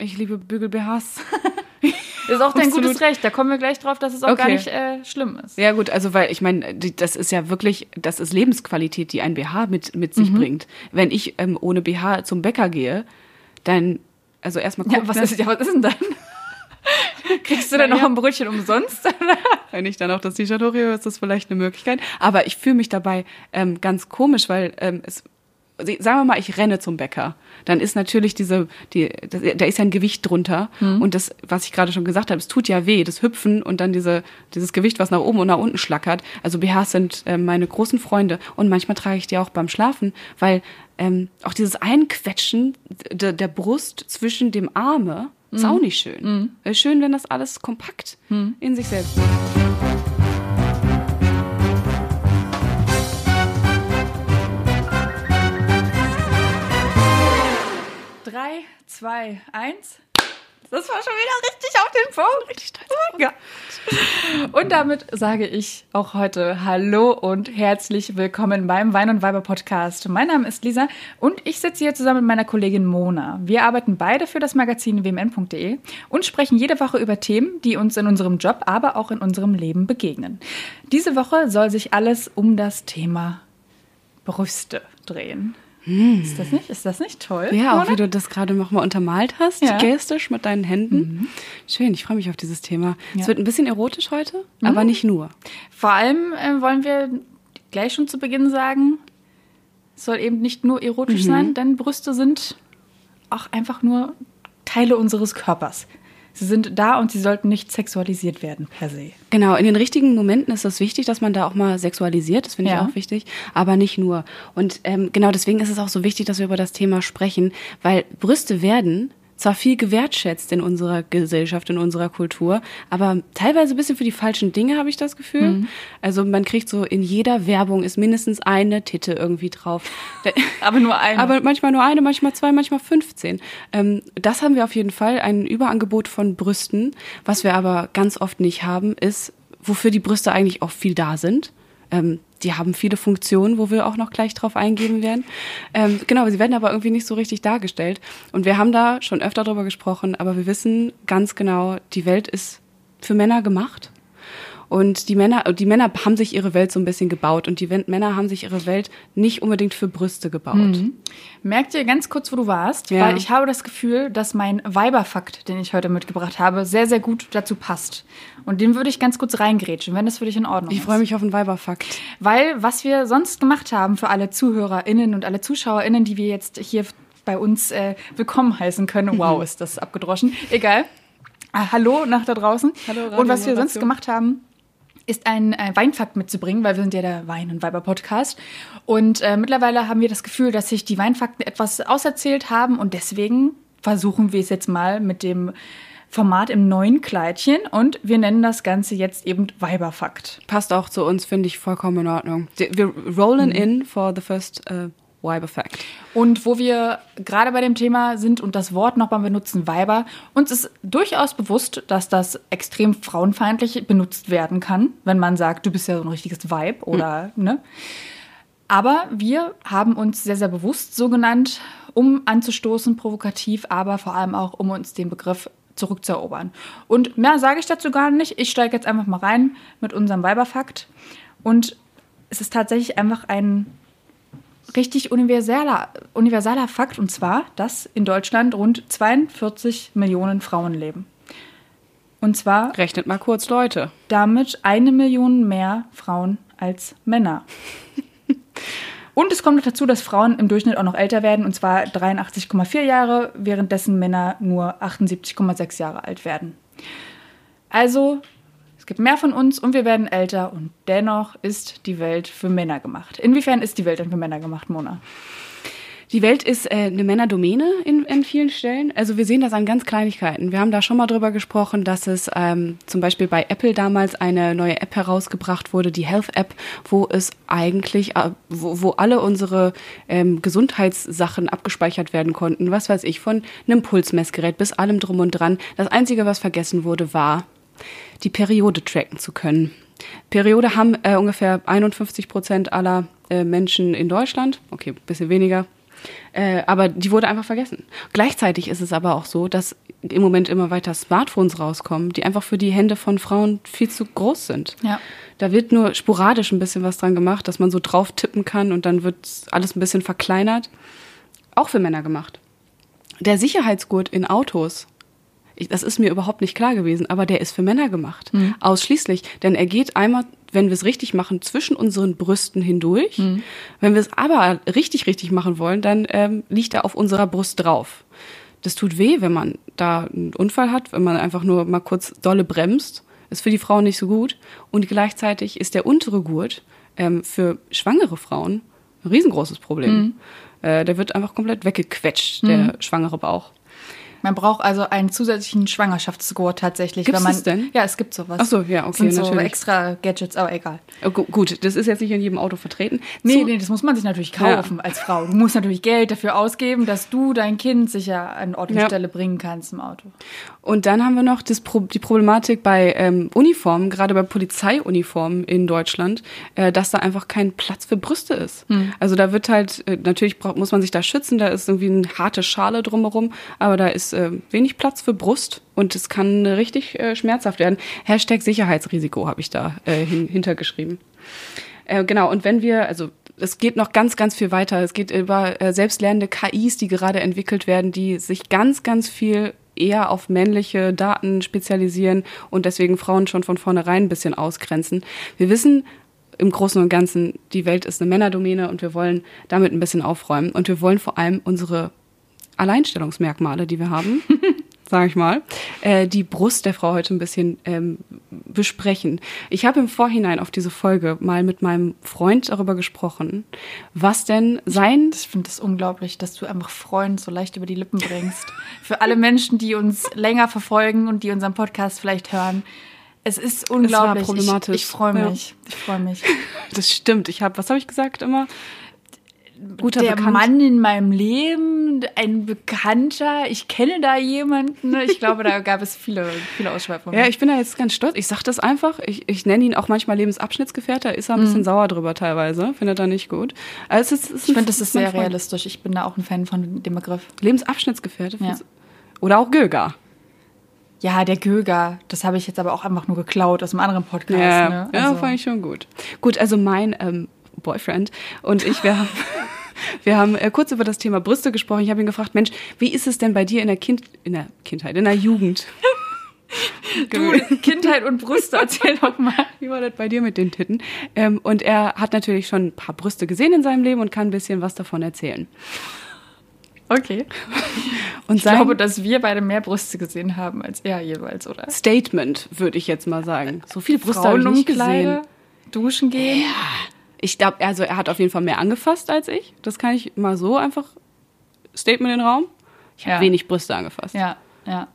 Ich liebe Bügel-BHs. Ist auch dein Absolut. gutes Recht. Da kommen wir gleich drauf, dass es auch gar Okay. nicht äh, schlimm ist. Ja gut, also weil ich meine, das ist ja wirklich, das ist Lebensqualität, die ein BH mit, mit sich bringt. Wenn ich ähm, ohne BH zum Bäcker gehe, dann, also erstmal Ja, gucken, was ist, ja, was ist denn dann? Kriegst du dann noch ein Brötchen umsonst? wenn ich dann auch das T-Shirt hochhebe, ist das vielleicht eine Möglichkeit. Aber ich fühle mich dabei ähm, ganz komisch, weil ähm, es, sagen wir mal, ich renne zum Bäcker. Dann ist natürlich diese, die, das, da ist ja ein Gewicht drunter. Und das, was ich gerade schon gesagt habe, es tut ja weh, das Hüpfen und dann diese, dieses Gewicht, was nach oben und nach unten schlackert. Also BHs sind äh, meine großen Freunde. Und manchmal trage ich die auch beim Schlafen, weil ähm, auch dieses Einquetschen der, der Brust zwischen dem Arme ist auch nicht schön. Wäre schön, wenn das alles kompakt in sich selbst ist. Drei, zwei, eins. Das war schon wieder richtig auf den Punkt. Richtig stolz. Gott. Und damit sage ich auch heute Hallo und herzlich willkommen beim Wein und Weiber Podcast. Mein Name ist Lisa und ich sitze hier zusammen mit meiner Kollegin Mona. Wir arbeiten beide für das Magazin wmn.de und sprechen jede Woche über Themen, die uns in unserem Job, aber auch in unserem Leben begegnen. Diese Woche soll sich alles um das Thema Brüste drehen. Ist das nicht? Ist das nicht toll? Ja, auch Mona? wie du das gerade nochmal untermalt hast, Ja. Mhm. gestisch mit deinen Händen. Schön, ich freue mich auf dieses Thema. Ja. Es wird ein bisschen erotisch heute, Mhm. aber nicht nur. Vor allem äh, wollen wir gleich schon zu Beginn sagen, es soll eben nicht nur erotisch sein, denn Brüste sind auch einfach nur Teile unseres Körpers. Sie sind da und sie sollten nicht sexualisiert werden per se. Genau, in den richtigen Momenten ist es wichtig, dass man da auch mal sexualisiert, das finde Ja. ich auch wichtig, aber nicht nur. Und ähm, genau deswegen ist es auch so wichtig, dass wir über das Thema sprechen, weil Brüste werden zwar viel gewertschätzt in unserer Gesellschaft, in unserer Kultur, aber teilweise ein bisschen für die falschen Dinge, habe ich das Gefühl. Mhm. Also man kriegt so in jeder Werbung ist mindestens eine Titte irgendwie drauf. Aber nur eine. Aber manchmal nur eine, manchmal zwei, manchmal 15. Ähm, das haben wir auf jeden Fall, ein Überangebot von Brüsten. Was wir aber ganz oft nicht haben, ist, wofür die Brüste eigentlich auch viel da sind. Ähm, die haben viele Funktionen, wo wir auch noch gleich drauf eingehen werden. Ähm, genau, sie werden aber irgendwie nicht so richtig dargestellt. Und wir haben da schon öfter drüber gesprochen, aber wir wissen ganz genau, die Welt ist für Männer gemacht. Und die Männer, die Männer haben sich ihre Welt so ein bisschen gebaut und die Männer haben sich ihre Welt nicht unbedingt für Brüste gebaut. Merkt ihr ganz kurz, wo du warst? Ja. Weil ich habe das Gefühl, dass mein Weiberfakt, den ich heute mitgebracht habe, sehr, sehr gut dazu passt. Und den würde ich ganz kurz reingrätschen, wenn das für dich in Ordnung Ich ist. freue mich auf einen Weiberfakt. Weil was wir sonst gemacht haben für alle ZuhörerInnen und alle ZuschauerInnen, die wir jetzt hier bei uns äh, willkommen heißen können. Wow, ist das abgedroschen. Egal. Ah, hallo nach da draußen. Hallo, und was wir sonst gemacht haben, ist ein äh, Weinfakt mitzubringen, weil wir sind ja der Wein- und Weiber-Podcast. Und äh, mittlerweile haben wir das Gefühl, dass sich die Weinfakten etwas auserzählt haben und deswegen versuchen wir es jetzt mal mit dem Format im neuen Kleidchen und wir nennen das Ganze jetzt eben Weiberfakt. Passt auch zu uns, finde ich vollkommen in Ordnung. Wir rollen in for the first uh, Weiberfact. Und wo wir gerade bei dem Thema sind und das Wort nochmal benutzen, Weiber, uns ist durchaus bewusst, dass das extrem frauenfeindlich benutzt werden kann, wenn man sagt, du bist ja so ein richtiges Weib oder, ne? Aber wir haben uns sehr, sehr bewusst so genannt, um anzustoßen, provokativ, aber vor allem auch, um uns den Begriff zurückzuerobern. Und mehr sage ich dazu gar nicht. Ich steige jetzt einfach mal rein mit unserem Weiberfakt. Und es ist tatsächlich einfach ein richtig universaler, universaler Fakt, und zwar, dass in Deutschland rund 42 Millionen Frauen leben. Und zwar Rechnet mal kurz, Leute. damit eine Million mehr Frauen als Männer. Und es kommt noch dazu, dass Frauen im Durchschnitt auch noch älter werden, und zwar 83,4 Jahre, währenddessen Männer nur 78,6 Jahre alt werden. Also, es gibt mehr von uns und wir werden älter und dennoch ist die Welt für Männer gemacht. Inwiefern ist die Welt denn für Männer gemacht, Mona? Die Welt ist äh, eine Männerdomäne in, in vielen Stellen. Also wir sehen das an ganz Kleinigkeiten. Wir haben da schon mal drüber gesprochen, dass es ähm, zum Beispiel bei Apple damals eine neue App herausgebracht wurde, die Health App, wo es eigentlich, äh, wo, wo alle unsere ähm, Gesundheitssachen abgespeichert werden konnten. Was weiß ich, von einem Pulsmessgerät bis allem drum und dran. Das Einzige, was vergessen wurde, war, die Periode tracken zu können. Periode haben äh, ungefähr 51 Prozent aller äh, Menschen in Deutschland. Okay, bisschen weniger. Äh, aber die wurde einfach vergessen. Gleichzeitig ist es aber auch so, dass im Moment immer weiter Smartphones rauskommen, die einfach für die Hände von Frauen viel zu groß sind. Ja. Da wird nur sporadisch ein bisschen was dran gemacht, dass man so drauf tippen kann und dann wird alles ein bisschen verkleinert. Auch für Männer gemacht. Der Sicherheitsgurt in Autos, das ist mir überhaupt nicht klar gewesen, aber der ist für Männer gemacht. Mhm. Ausschließlich. Denn er geht einmal, wenn wir es richtig machen, zwischen unseren Brüsten hindurch. Mhm. Wenn wir es aber richtig, richtig machen wollen, dann ähm, liegt er auf unserer Brust drauf. Das tut weh, wenn man da einen Unfall hat, wenn man einfach nur mal kurz dolle bremst. Ist für die Frauen nicht so gut. Und gleichzeitig ist der untere Gurt ähm, für schwangere Frauen ein riesengroßes Problem. Äh, der wird einfach komplett weggequetscht, der schwangere Bauch. Man braucht also einen zusätzlichen Schwangerschaftsgurt tatsächlich. Gibt's wenn man, das denn? Ja, es gibt sowas. Ach so, ja, okay, Das sind so natürlich. extra Gadgets, aber egal. Oh, gu- gut, das ist jetzt nicht in jedem Auto vertreten. Nee, Zu- nee, das muss man sich natürlich kaufen als Frau. Du musst natürlich Geld dafür ausgeben, dass du dein Kind sicher an Ort und Ja. Stelle bringen kannst im Auto. Und dann haben wir noch das die Problematik bei ähm, Uniformen, gerade bei Polizeiuniformen in Deutschland, äh, dass da einfach kein Platz für Brüste ist. Also da wird halt, äh, natürlich braucht, muss man sich da schützen, da ist irgendwie eine harte Schale drumherum, aber da ist äh, wenig Platz für Brust und es kann äh, richtig äh, schmerzhaft werden. Hashtag Sicherheitsrisiko habe ich da äh, hin, hintergeschrieben. Äh, genau, und wenn wir, also es geht noch ganz, ganz viel weiter. Es geht über äh, selbstlernende KIs, die gerade entwickelt werden, die sich ganz, ganz viel eher auf männliche Daten spezialisieren und deswegen Frauen schon von vornherein ein bisschen ausgrenzen. Wir wissen im Großen und Ganzen, die Welt ist eine Männerdomäne und wir wollen damit ein bisschen aufräumen. Und wir wollen vor allem unsere Alleinstellungsmerkmale, die wir haben, sage ich mal, äh, die Brust der Frau heute ein bisschen ähm, besprechen. Ich habe im Vorhinein auf diese Folge mal mit meinem Freund darüber gesprochen, was denn sein Ich finde das unglaublich, dass du einfach Freund so leicht über die Lippen bringst. Für alle Menschen, die uns länger verfolgen und die unseren Podcast vielleicht hören. Es ist unglaublich. problematisch. Ich, ich freue Ja. mich. Ich freue mich. Das stimmt. Ich habe, was habe ich gesagt immer? Guter der Bekannt. Mann in meinem Leben, ein Bekannter, ich kenne da jemanden. Ich glaube, da gab es viele, viele Ausschweifungen. Ja, ich bin da jetzt ganz stolz. Ich sag das einfach. Ich, ich nenne ihn auch manchmal Lebensabschnittsgefährte. Ist er ein bisschen sauer drüber teilweise. Findet er nicht gut. Also es ist, es ich finde, das ist sehr Freund. realistisch. Ich bin da auch ein Fan von dem Begriff. Lebensabschnittsgefährte. Ja. Oder auch Göger. Ja, der Göger, das habe ich jetzt aber auch einfach nur geklaut aus einem anderen Podcast. Ja, ne? ja Also- fand ich schon gut. Gut, also mein ähm, Boyfriend und ich, wir haben, wir haben äh, kurz über das Thema Brüste gesprochen. Ich habe ihn gefragt, Mensch, wie ist es denn bei dir in der, kind, in der Kindheit, in der Jugend? Du, Kindheit und Brüste, erzähl doch mal. Wie war das bei dir mit den Titten? Ähm, und er hat natürlich schon ein paar Brüste gesehen in seinem Leben und kann ein bisschen was davon erzählen. Okay. Und Ich sein glaube, dass wir beide mehr Brüste gesehen haben als er jeweils, oder? Statement, würde ich jetzt mal sagen. So viele Brüste habe ich nicht gesehen. duschen gehen. Ich glaube, also er hat auf jeden Fall mehr angefasst als ich. Das kann ich mal so einfach Statement in den Raum. Ich habe Ja. wenig Brüste angefasst. Ja, ja.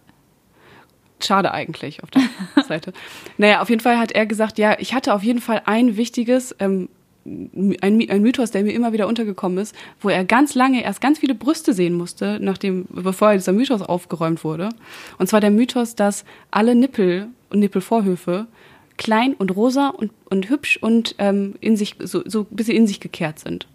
Schade eigentlich auf der Seite. Naja, auf jeden Fall hat er gesagt, ja, ich hatte auf jeden Fall ein wichtiges, ähm, ein, ein Mythos, der mir immer wieder untergekommen ist, wo er ganz lange erst ganz viele Brüste sehen musste, nachdem, bevor dieser Mythos aufgeräumt wurde. Und zwar der Mythos, dass alle Nippel und Nippelvorhöfe klein und rosa und, und hübsch und ähm, in sich, so, so ein bisschen in sich gekehrt sind.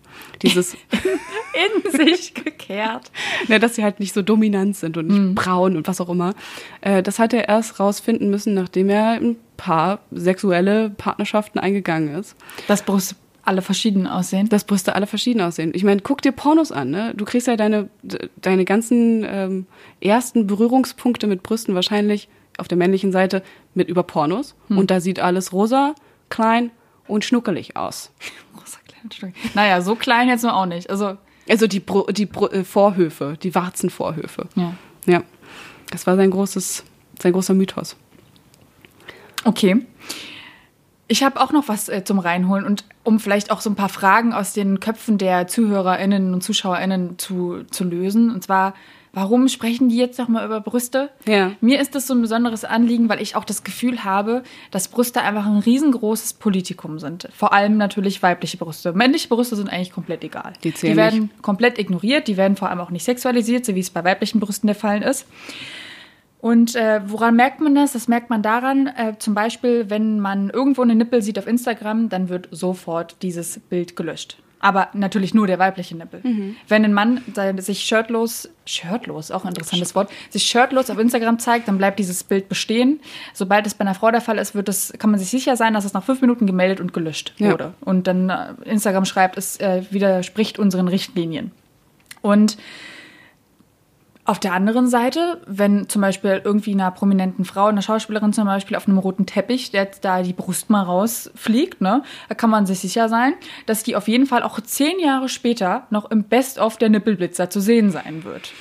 Dieses, In sich gekehrt. ne, dass sie halt nicht so dominant sind und nicht braun und was auch immer. Äh, das hat er erst rausfinden müssen, nachdem er ein paar sexuelle Partnerschaften eingegangen ist. Dass Brüste alle verschieden aussehen. Dass Brüste alle verschieden aussehen. Ich meine, guck dir Pornos an, ne? Du kriegst ja deine, deine ganzen ähm, ersten Berührungspunkte mit Brüsten wahrscheinlich auf der männlichen Seite mit über Pornos. Und da sieht alles rosa, klein und schnuckelig aus. Großer kleiner Stück. Naja, so klein jetzt nur auch nicht. Also, Also die, Bru die Bru äh, Vorhöfe, die Warzenvorhöfe. ja. Ja, das war sein großes, sein großer Mythos. Okay. Ich habe auch noch was äh, zum Reinholen und um vielleicht auch so ein paar Fragen aus den Köpfen der ZuhörerInnen und ZuschauerInnen zu, zu lösen. Und zwar, warum sprechen die jetzt nochmal über Brüste? Ja. Mir ist das so ein besonderes Anliegen, weil ich auch das Gefühl habe, dass Brüste einfach ein riesengroßes Politikum sind. Vor allem natürlich weibliche Brüste. Männliche Brüste sind eigentlich komplett egal. Die die werden komplett ignoriert, die werden vor allem auch nicht sexualisiert, so wie es bei weiblichen Brüsten der Fall ist. Und äh, woran merkt man das? Das merkt man daran, äh, zum Beispiel, wenn man irgendwo eine Nippel sieht auf Instagram, dann wird sofort dieses Bild gelöscht. Aber natürlich nur der weibliche Nippel. Wenn ein Mann sich shirtlos, shirtlos, auch ein interessantes Wort, sich shirtlos auf Instagram zeigt, dann bleibt dieses Bild bestehen. Sobald es bei einer Frau der Fall ist, wird es, kann man sich sicher sein, dass es nach fünf Minuten gemeldet und gelöscht Ja. wurde. Und dann äh, Instagram schreibt, es äh, widerspricht unseren Richtlinien. Und auf der anderen Seite, wenn zum Beispiel irgendwie einer prominenten Frau, einer Schauspielerin zum Beispiel auf einem roten Teppich, der jetzt da die Brust mal rausfliegt, ne, da kann man sich sicher sein, dass die auf jeden Fall auch zehn Jahre später noch im Best-of der Nippelblitzer zu sehen sein wird.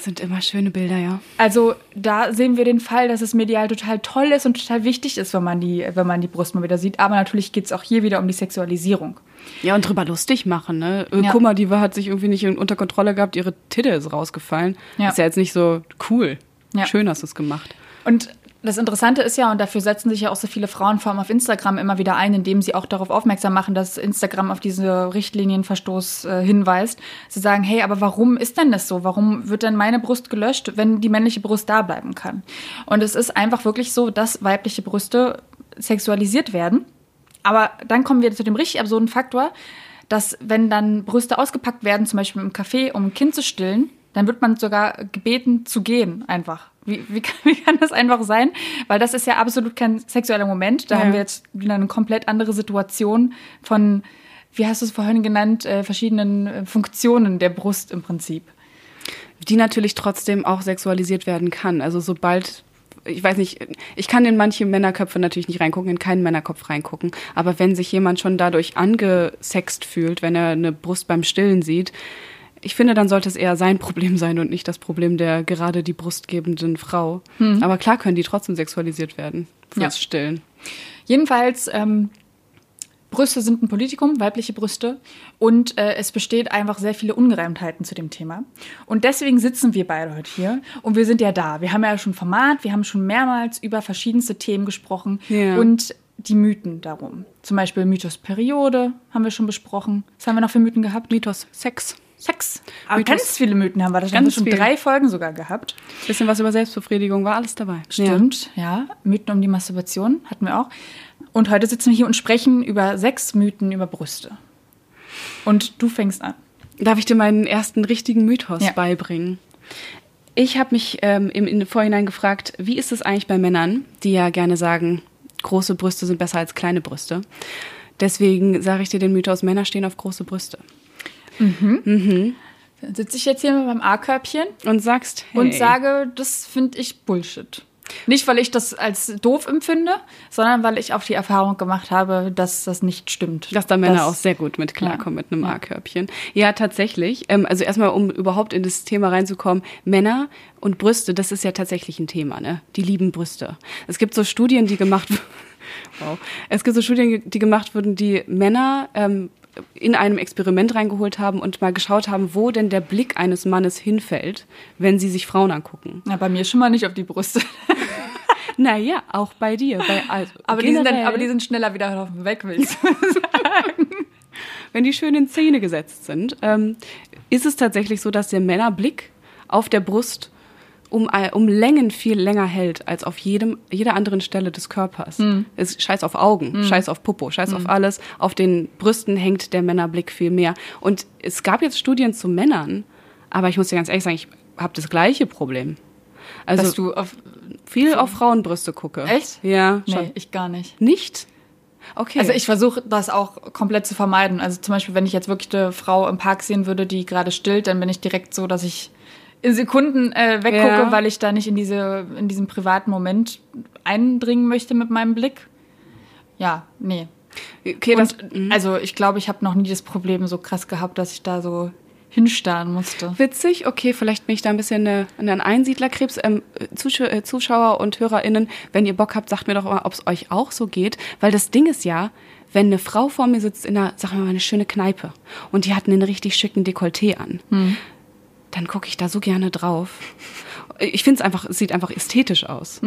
Das sind immer schöne Bilder, ja. Also da sehen wir den Fall, dass es medial total toll ist und total wichtig ist, wenn man die, wenn man die Brust mal wieder sieht. Aber natürlich geht es auch hier wieder um die Sexualisierung. Ja, und drüber lustig machen, ne? Äh, Ja. Guck mal, die war, hat sich irgendwie nicht unter Kontrolle gehabt, ihre Titte ist rausgefallen. Ja. Ist ja jetzt nicht so cool. Ja. Schön hast du es gemacht. Und das Interessante ist ja, und dafür setzen sich ja auch so viele Frauen vor allem auf Instagram immer wieder ein, indem sie auch darauf aufmerksam machen, dass Instagram auf diese Richtlinienverstoß äh, hinweist. Sie sagen, hey, aber warum ist denn das so? Warum wird denn meine Brust gelöscht, wenn die männliche Brust da bleiben kann? Und es ist einfach wirklich so, dass weibliche Brüste sexualisiert werden. Aber dann kommen wir zu dem richtig absurden Faktor, dass wenn dann Brüste ausgepackt werden, zum Beispiel im Café, um ein Kind zu stillen, dann wird man sogar gebeten zu gehen, einfach. Wie, wie, kann, wie kann das einfach sein? Weil das ist ja absolut kein sexueller Moment. Da Ja. haben wir jetzt wieder eine komplett andere Situation von, wie hast du es vorhin genannt, äh, verschiedenen äh, Funktionen der Brust im Prinzip. Die natürlich trotzdem auch sexualisiert werden kann. Also sobald, ich weiß nicht, ich kann in manche Männerköpfe natürlich nicht reingucken, in keinen Männerkopf reingucken. Aber wenn sich jemand schon dadurch angesext fühlt, wenn er eine Brust beim Stillen sieht, ich finde, dann sollte es eher sein Problem sein und nicht das Problem der gerade die brustgebenden Frau. Aber klar können die trotzdem sexualisiert werden fürs Ja. Stillen. Jedenfalls, ähm, Brüste sind ein Politikum, weibliche Brüste. Und äh, es besteht einfach sehr viele Ungereimtheiten zu dem Thema. Und deswegen sitzen wir beide heute hier. Und wir sind ja da. Wir haben ja schon Format, wir haben schon mehrmals über verschiedenste Themen gesprochen. Ja. Und die Mythen darum. Zum Beispiel Mythos Periode haben wir schon besprochen. Was haben wir noch für Mythen gehabt? Mythos Sex. Sex. Aber Mythos- ganz viele Mythen haben wir. Da wir Ganz schon viel. drei Folgen sogar gehabt. Bisschen was über Selbstbefriedigung war alles dabei. Stimmt, ja. Mythen um die Masturbation hatten wir auch. Und heute sitzen wir hier und sprechen über sechs Mythen über Brüste. Und du fängst an. Darf ich dir meinen ersten richtigen Mythos Ja. beibringen? Ich habe mich ähm, im, im Vorhinein gefragt, wie ist es eigentlich bei Männern, die ja gerne sagen, große Brüste sind besser als kleine Brüste. Deswegen sage ich dir den Mythos, Männer stehen auf große Brüste. Dann sitze ich jetzt hier mit meinem A-Körbchen Und sagst, hey, und sage, das finde ich Bullshit. Nicht, weil ich das als doof empfinde, sondern weil ich auch die Erfahrung gemacht habe, dass das nicht stimmt. dass da Männer Das- auch sehr gut mit klarkommen Ja. mit einem. A-Körbchen. Ja, tatsächlich. Ähm, also erstmal, um überhaupt in das Thema reinzukommen, Männer und Brüste, das ist ja tatsächlich ein Thema, ne? Die lieben Brüste. Es gibt so Studien, die gemacht wow. Es gibt so Studien, die gemacht wurden, die Männer ähm, in einem Experiment reingeholt haben und mal geschaut haben, wo denn der Blick eines Mannes hinfällt, wenn sie sich Frauen angucken. Na, bei mir schon mal nicht auf die Brüste. Naja, auch bei dir. Bei, also Aber die, sind dann, generell. aber die sind schneller wieder Weg, willst du wenn die schön in Szene gesetzt sind, ähm, ist es tatsächlich so, dass der Männerblick auf der Brust um, äh, um Längen viel länger hält als auf jedem, jeder anderen Stelle des Körpers. Es scheiß auf Augen, scheiß auf Popo, scheiß auf alles. Auf den Brüsten hängt der Männerblick viel mehr. Und es gab jetzt Studien zu Männern, aber ich muss dir ganz ehrlich sagen, ich habe das gleiche Problem. Also Dass du auf. viel auf Frauenbrüste gucke. Echt? Ja, schon. Nee, ich gar nicht. Nicht? Okay. Also ich versuche das auch komplett zu vermeiden. Also zum Beispiel, wenn ich jetzt wirklich eine Frau im Park sehen würde, die gerade stillt, dann bin ich direkt so, dass ich Sekunden äh, weggucke, Ja. weil ich da nicht in diese in diesen privaten Moment eindringen möchte mit meinem Blick. Ja, nee. okay, das, Und, also ich glaube, ich habe noch nie das Problem so krass gehabt, dass ich da so hinstarren musste. Witzig, okay, vielleicht bin ich da ein bisschen eine, eine Einsiedlerkrebs. Ähm, Zuschau äh, Zuschauer und HörerInnen, wenn ihr Bock habt, sagt mir doch mal, ob es euch auch so geht. Weil das Ding ist ja, wenn eine Frau vor mir sitzt in einer, sagen wir mal, eine schöne Kneipe und die hat einen richtig schicken Dekolleté an, dann gucke ich da so gerne drauf. Ich finde es einfach, es sieht einfach ästhetisch aus.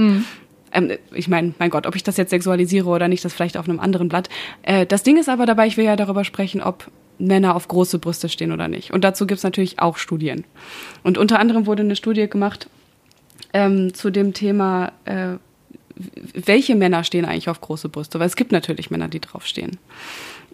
Ähm, ich meine, mein Gott, ob ich das jetzt sexualisiere oder nicht, das vielleicht auf einem anderen Blatt. Äh, das Ding ist aber dabei, ich will ja darüber sprechen, ob Männer auf große Brüste stehen oder nicht. Und dazu gibt es natürlich auch Studien. Und unter anderem wurde eine Studie gemacht ähm, zu dem Thema, äh, welche Männer stehen eigentlich auf große Brüste? Weil es gibt natürlich Männer, die draufstehen.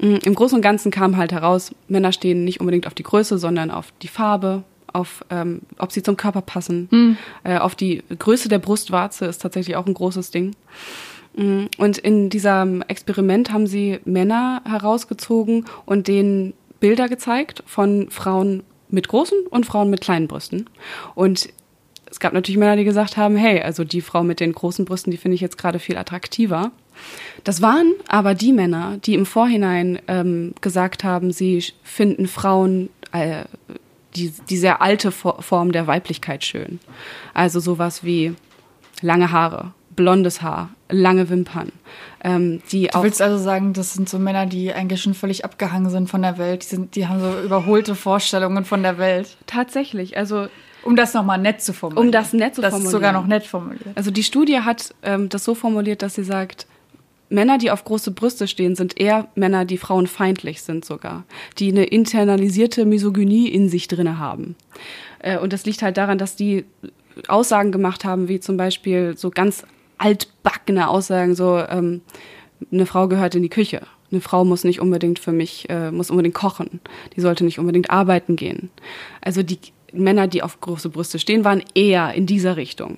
Mm, Im Großen und Ganzen kam halt heraus, Männer stehen nicht unbedingt auf die Größe, sondern auf die Farbe, auf ähm, ob sie zum Körper passen, Hm. äh, auf die Größe der Brustwarze ist tatsächlich auch ein großes Ding. Mm, Und in diesem Experiment haben sie Männer herausgezogen und denen Bilder gezeigt von Frauen mit großen und Frauen mit kleinen Brüsten. Und es gab natürlich Männer, die gesagt haben, hey, also die Frau mit den großen Brüsten, die finde ich jetzt gerade viel attraktiver. Das waren aber die Männer, die im Vorhinein ähm, gesagt haben, sie finden Frauen, äh, die, die sehr alte For- Form der Weiblichkeit schön. Also sowas wie lange Haare, blondes Haar, lange Wimpern. Ähm, die Du auch willst also sagen, das sind so Männer, die eigentlich schon völlig abgehangen sind von der Welt. Die, sind, die haben so überholte Vorstellungen von der Welt. tatsächlich, also Um das nochmal nett zu formulieren. Um das nett zu Das ist formulieren. sogar noch nett formuliert. Also die Studie hat ähm, das so formuliert, dass sie sagt, Männer, die auf große Brüste stehen, sind eher Männer, die frauenfeindlich sind sogar, die eine internalisierte Misogynie in sich drinne haben. Äh, und das liegt halt daran, dass die Aussagen gemacht haben, wie zum Beispiel so ganz altbackene Aussagen, so ähm, eine Frau gehört in die Küche. Eine Frau muss nicht unbedingt für mich, äh, muss unbedingt kochen. Die sollte nicht unbedingt arbeiten gehen. Also die Männer, die auf große Brüste stehen, waren eher in dieser Richtung.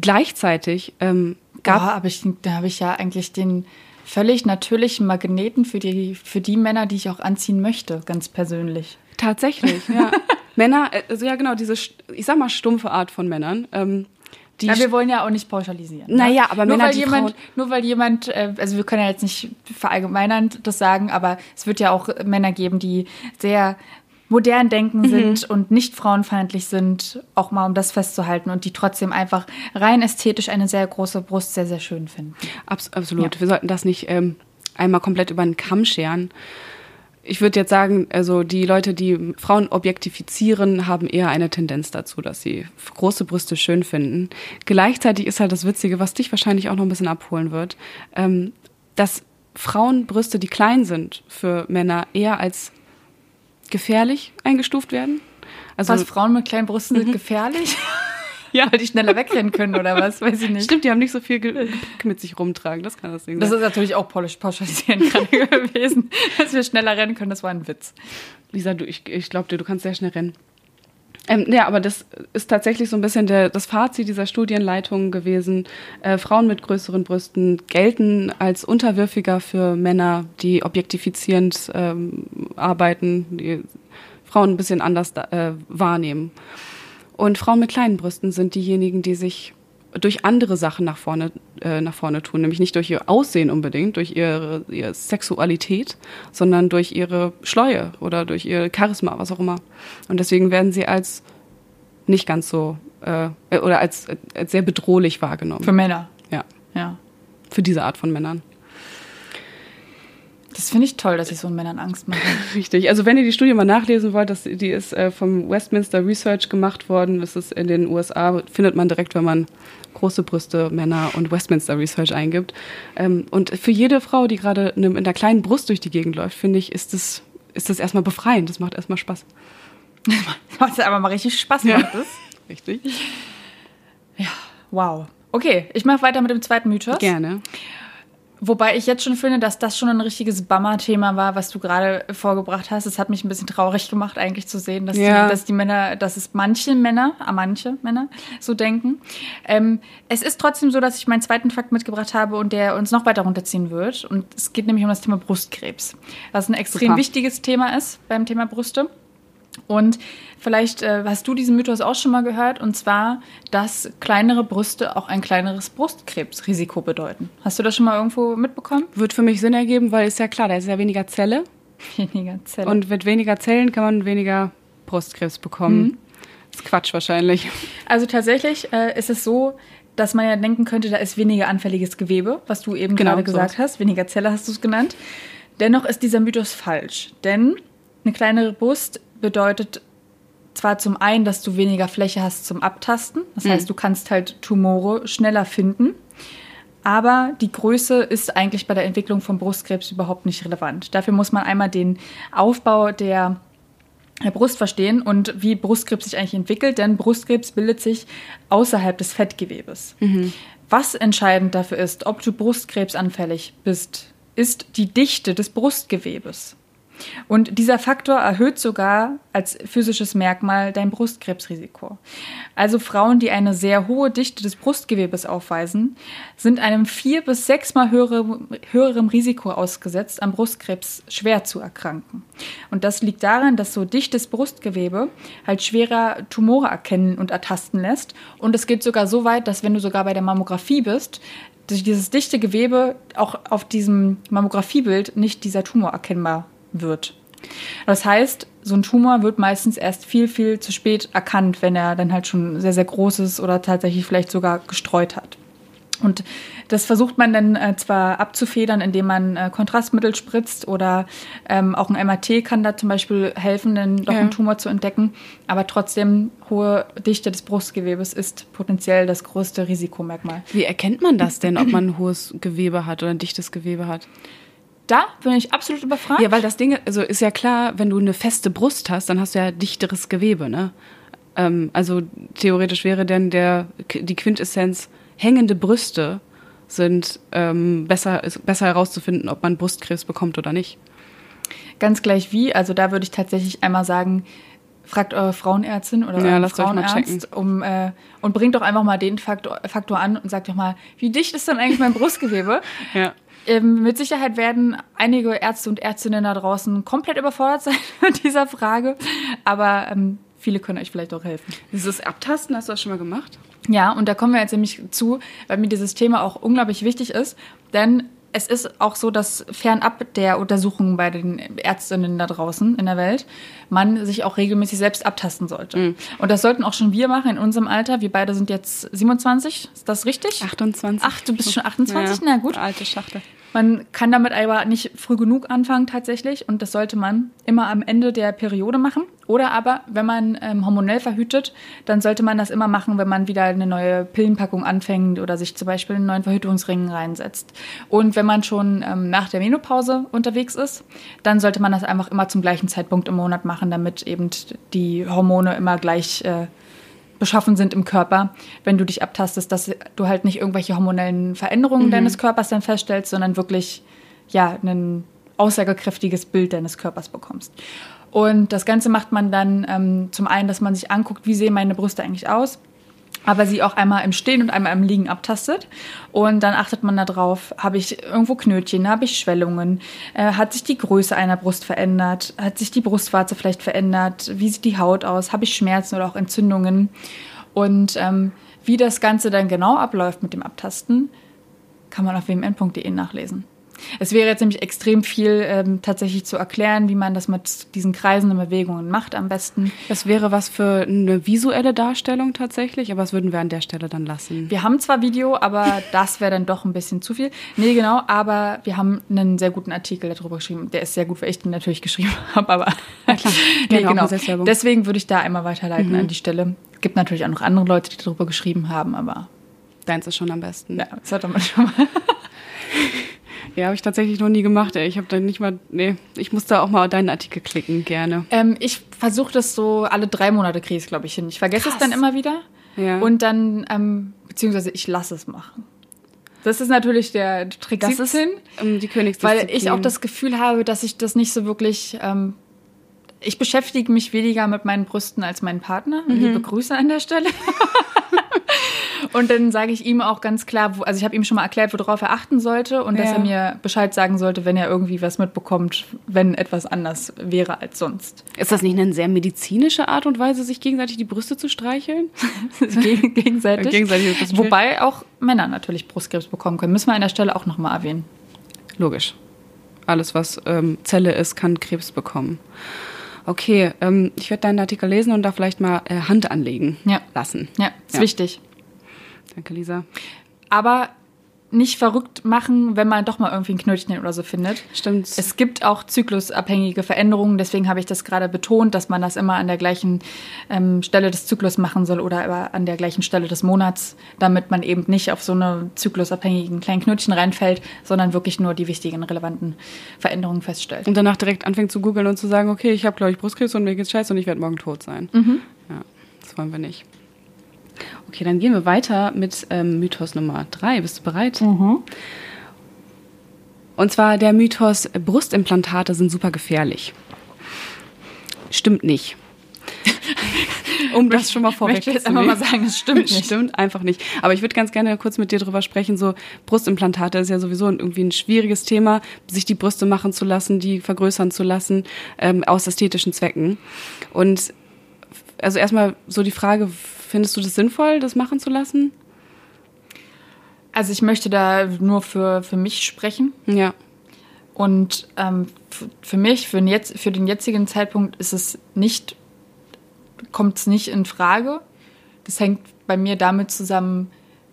Gleichzeitig ähm, gab Boah, aber ich, da habe ich ja eigentlich den völlig natürlichen Magneten für die, für die Männer, die ich auch anziehen möchte, ganz persönlich. tatsächlich, ja. Männer, äh, also ja genau, diese, ich sag mal, stumpfe Art von Männern, ähm, die Ja, wir wollen ja auch nicht pauschalisieren. ne? Naja, aber nur Männer, weil die jemand, Frauen- Nur weil jemand, äh, also wir können ja jetzt nicht verallgemeinernd das sagen, aber es wird ja auch Männer geben, die sehr modern denken Mhm. sind und nicht frauenfeindlich sind, auch mal um das festzuhalten und die trotzdem einfach rein ästhetisch eine sehr große Brust sehr, sehr schön finden. Abs absolut. Wir sollten das nicht ähm, einmal komplett über den Kamm scheren. Ich würde jetzt sagen, also die Leute, die Frauen objektifizieren, haben eher eine Tendenz dazu, dass sie große Brüste schön finden. Gleichzeitig ist halt das Witzige, was dich wahrscheinlich auch noch ein bisschen abholen wird, ähm, dass Frauenbrüste, die klein sind für Männer, eher als gefährlich eingestuft werden. Also Was, Frauen mit kleinen Brüsten sind gefährlich? ja, Weil die schneller wegrennen können oder was? Weiß ich nicht. stimmt, die haben nicht so viel Ge- Gepäck mit sich rumtragen. Das kann das Ding Das sein. ist natürlich auch pausch- pauschalisierend gerade gewesen, dass wir schneller rennen können. Das war ein Witz. Lisa, du, ich, ich glaube dir, du kannst sehr schnell rennen. Ähm, ja, aber das ist tatsächlich so ein bisschen der, das Fazit dieser Studienleitung gewesen. Äh, Frauen mit größeren Brüsten gelten als unterwürfiger für Männer, die objektifizierend ähm, arbeiten, die Frauen ein bisschen anders äh, wahrnehmen. Und Frauen mit kleinen Brüsten sind diejenigen, die sich durch andere Sachen nach vorne, äh, nach vorne tun, nämlich nicht durch ihr Aussehen unbedingt, durch ihre, ihre Sexualität, sondern durch ihre Schleue oder durch ihr Charisma, was auch immer. Und deswegen werden sie als nicht ganz so äh, oder als, als sehr bedrohlich wahrgenommen. Für Männer. ja, Ja. für diese Art von Männern. Das finde ich toll, dass ich so Männern Angst mache. Richtig. Also wenn ihr die Studie mal nachlesen wollt, das, die ist äh, vom Westminster Research gemacht worden. Das ist in den USA, findet man direkt, wenn man große Brüste, Männer und Westminster Research eingibt. Ähm, und für jede Frau, die gerade mit einer kleinen Brust durch die Gegend läuft, finde ich, ist das, ist das erstmal befreiend. Das macht erstmal Spaß. Was aber mal richtig Spaß Ja. macht. Das. Richtig. Wow. Okay, ich mache weiter mit dem zweiten Mythos. Gerne. Wobei ich jetzt schon finde, dass das schon ein richtiges Bummer-Thema war, was du gerade vorgebracht hast. Es hat mich ein bisschen traurig gemacht, eigentlich zu sehen, dass, Ja. die, dass die Männer, dass es manche Männer, ah, manche Männer so denken. Ähm, es ist trotzdem so, dass ich meinen zweiten Fakt mitgebracht habe und der uns noch weiter runterziehen wird. Und es geht nämlich um das Thema Brustkrebs, was ein extrem Super. wichtiges Thema ist beim Thema Brüste. Und vielleicht äh, hast du diesen Mythos auch schon mal gehört, und zwar, dass kleinere Brüste auch ein kleineres Brustkrebsrisiko bedeuten. Hast du das schon mal irgendwo mitbekommen? Wird für mich Sinn ergeben, weil ist ja klar, da ist ja weniger Zelle. Weniger Zellen. Und mit weniger Zellen kann man weniger Brustkrebs bekommen. Das ist Quatsch wahrscheinlich. also tatsächlich äh, ist es so, dass man ja denken könnte, da ist weniger anfälliges Gewebe, was du eben Genau, gerade so gesagt ist. hast. Weniger Zelle hast du es genannt. Dennoch ist dieser Mythos falsch, denn eine kleinere Brust bedeutet zwar zum einen, dass du weniger Fläche hast zum Abtasten, das heißt, du kannst halt Tumore schneller finden, aber die Größe ist eigentlich bei der Entwicklung von Brustkrebs überhaupt nicht relevant. Dafür muss man einmal den Aufbau der der Brust verstehen und wie Brustkrebs sich eigentlich entwickelt, denn Brustkrebs bildet sich außerhalb des Fettgewebes. Was entscheidend dafür ist, ob du brustkrebsanfällig bist, ist die Dichte des Brustgewebes. Und dieser Faktor erhöht sogar als physisches Merkmal dein Brustkrebsrisiko. Also Frauen, die eine sehr hohe Dichte des Brustgewebes aufweisen, sind einem vier bis sechsmal höhere, höherem Risiko ausgesetzt, am Brustkrebs schwer zu erkranken. Und das liegt daran, dass so dichtes Brustgewebe halt schwerer Tumore erkennen und ertasten lässt. Und es geht sogar so weit, dass wenn du sogar bei der Mammographie bist, dieses dichte Gewebe auch auf diesem Mammografiebild nicht dieser Tumor erkennbar wird. Das heißt, so ein Tumor wird meistens erst viel, viel zu spät erkannt, wenn er dann halt schon sehr, sehr groß ist oder tatsächlich vielleicht sogar gestreut hat. Und das versucht man dann äh, zwar abzufedern, indem man äh, Kontrastmittel spritzt oder ähm, auch ein MRT kann da zum Beispiel helfen, dann doch ja. einen Tumor zu entdecken. Aber trotzdem hohe Dichte des Brustgewebes ist potenziell das größte Risikomerkmal. Wie erkennt man das denn, ob man ein hohes Gewebe hat oder ein dichtes Gewebe hat? Da bin ich absolut überfragt. Ja, weil das Ding, also ist ja klar, wenn du eine feste Brust hast, dann hast du ja dichteres Gewebe, ne? Ähm, also theoretisch wäre denn der, die Quintessenz hängende Brüste sind ähm, besser, besser herauszufinden, ob man Brustkrebs bekommt oder nicht. Ganz gleich wie, also da würde ich tatsächlich einmal sagen, fragt eure Frauenärztin oder ja, Frauenarzt um, äh, und bringt doch einfach mal den Faktor, Faktor an und sagt doch mal, wie dicht ist denn eigentlich mein Brustgewebe? ja. Ähm, mit Sicherheit werden einige Ärzte und Ärztinnen da draußen komplett überfordert sein mit dieser Frage, aber ähm, viele können euch vielleicht auch helfen. Dieses Abtasten, hast du das schon mal gemacht? Ja, und da kommen wir jetzt nämlich zu, weil mir dieses Thema auch unglaublich wichtig ist, denn es ist auch so, dass fernab der Untersuchungen bei den Ärztinnen da draußen in der Welt man sich auch regelmäßig selbst abtasten sollte. Mhm. Und das sollten auch schon wir machen in unserem Alter. Wir beide sind jetzt 27, ist das richtig? 28. Ach, du bist schon 28? Ja, Na gut. Alte Schachtel. Man kann damit aber nicht früh genug anfangen tatsächlich und das sollte man immer am Ende der Periode machen. Oder aber, wenn man ähm, hormonell verhütet, dann sollte man das immer machen, wenn man wieder eine neue Pillenpackung anfängt oder sich zum Beispiel einen neuen Verhütungsring reinsetzt. Und wenn man schon ähm, nach der Menopause unterwegs ist, dann sollte man das einfach immer zum gleichen Zeitpunkt im Monat machen, damit eben die Hormone immer gleich äh, beschaffen sind im Körper, wenn du dich abtastest, dass du halt nicht irgendwelche hormonellen Veränderungen mhm. deines Körpers dann feststellst, sondern wirklich ja ein aussagekräftiges Bild deines Körpers bekommst. Und das Ganze macht man dann ähm, zum einen, dass man sich anguckt, wie sehen meine Brüste eigentlich aus aber sie auch einmal im Stehen und einmal im Liegen abtastet. Und dann achtet man darauf, habe ich irgendwo Knötchen, habe ich Schwellungen, äh, hat sich die Größe einer Brust verändert, hat sich die Brustwarze vielleicht verändert, wie sieht die Haut aus, habe ich Schmerzen oder auch Entzündungen. Und ähm, wie das Ganze dann genau abläuft mit dem Abtasten, kann man auf wmn.de nachlesen. Es wäre jetzt nämlich extrem viel ähm, tatsächlich zu erklären, wie man das mit diesen kreisenden Bewegungen macht am besten. Das wäre was für eine visuelle Darstellung tatsächlich, aber das würden wir an der Stelle dann lassen. Wir haben zwar Video, aber das wäre dann doch ein bisschen zu viel. Nee, genau, aber wir haben einen sehr guten Artikel darüber geschrieben. Der ist sehr gut, weil ich den natürlich geschrieben habe, aber ja, klar. nee, genau. Deswegen würde ich da einmal weiterleiten mhm. an die Stelle. Es gibt natürlich auch noch andere Leute, die darüber geschrieben haben, aber Deins ist schon am besten. Ja, das hat man schon mal. Ja, habe ich tatsächlich noch nie gemacht. Ey. Ich habe da nicht mal, nee, ich muss da auch mal deinen Artikel klicken, gerne. Ähm, ich versuche das so alle drei Monate kriege ich glaube ich, hin. Ich vergesse Krass. es dann immer wieder. Ja. Und dann, ähm, beziehungsweise ich lasse es machen. Das ist natürlich der Trick das 17, ist, um die Königsdisziplin. Weil ich auch das Gefühl habe, dass ich das nicht so wirklich ähm, ich beschäftige mich weniger mit meinen Brüsten als meinen Partner. Mhm. Liebe Grüße an der Stelle. und dann sage ich ihm auch ganz klar, also ich habe ihm schon mal erklärt, worauf er achten sollte und ja. dass er mir Bescheid sagen sollte, wenn er irgendwie was mitbekommt, wenn etwas anders wäre als sonst. Ist das nicht eine sehr medizinische Art und Weise, sich gegenseitig die Brüste zu streicheln? gegenseitig. gegenseitig Wobei auch Männer natürlich Brustkrebs bekommen können. Müssen wir an der Stelle auch nochmal erwähnen. Logisch. Alles, was ähm, Zelle ist, kann Krebs bekommen okay, ähm, ich werde deinen Artikel lesen und da vielleicht mal äh, Hand anlegen ja. lassen. Ja, ist ja. wichtig. Danke, Lisa. Aber nicht verrückt machen, wenn man doch mal irgendwie ein Knötchen oder so findet. Stimmt. Es gibt auch zyklusabhängige Veränderungen, deswegen habe ich das gerade betont, dass man das immer an der gleichen ähm, Stelle des Zyklus machen soll oder aber an der gleichen Stelle des Monats, damit man eben nicht auf so eine zyklusabhängigen kleinen Knötchen reinfällt, sondern wirklich nur die wichtigen, relevanten Veränderungen feststellt. und danach direkt anfängt zu googeln und zu sagen, okay, ich habe, glaube ich, Brustkrebs und mir geht's scheiße und ich werde morgen tot sein. Ja, das wollen wir nicht. Okay, dann gehen wir weiter mit ähm, Mythos Nummer drei. Bist du bereit? Und zwar der Mythos, Brustimplantate sind super gefährlich. Stimmt nicht. um das schon mal jetzt einfach vorwegzunehmen. mal sagen, es stimmt nicht. Stimmt einfach nicht. Aber ich würde ganz gerne kurz mit dir drüber sprechen. So Brustimplantate ist ja sowieso ein- irgendwie ein schwieriges Thema, sich die Brüste machen zu lassen, die vergrößern zu lassen, ähm, aus ästhetischen Zwecken. Und also erstmal so die Frage, findest du das sinnvoll, das machen zu lassen? Also ich möchte da nur für, für mich sprechen. Ja. Und ähm, für mich, für den, jetzt, für den jetzigen Zeitpunkt ist es nicht, kommt es nicht in Frage. Das hängt bei mir damit zusammen,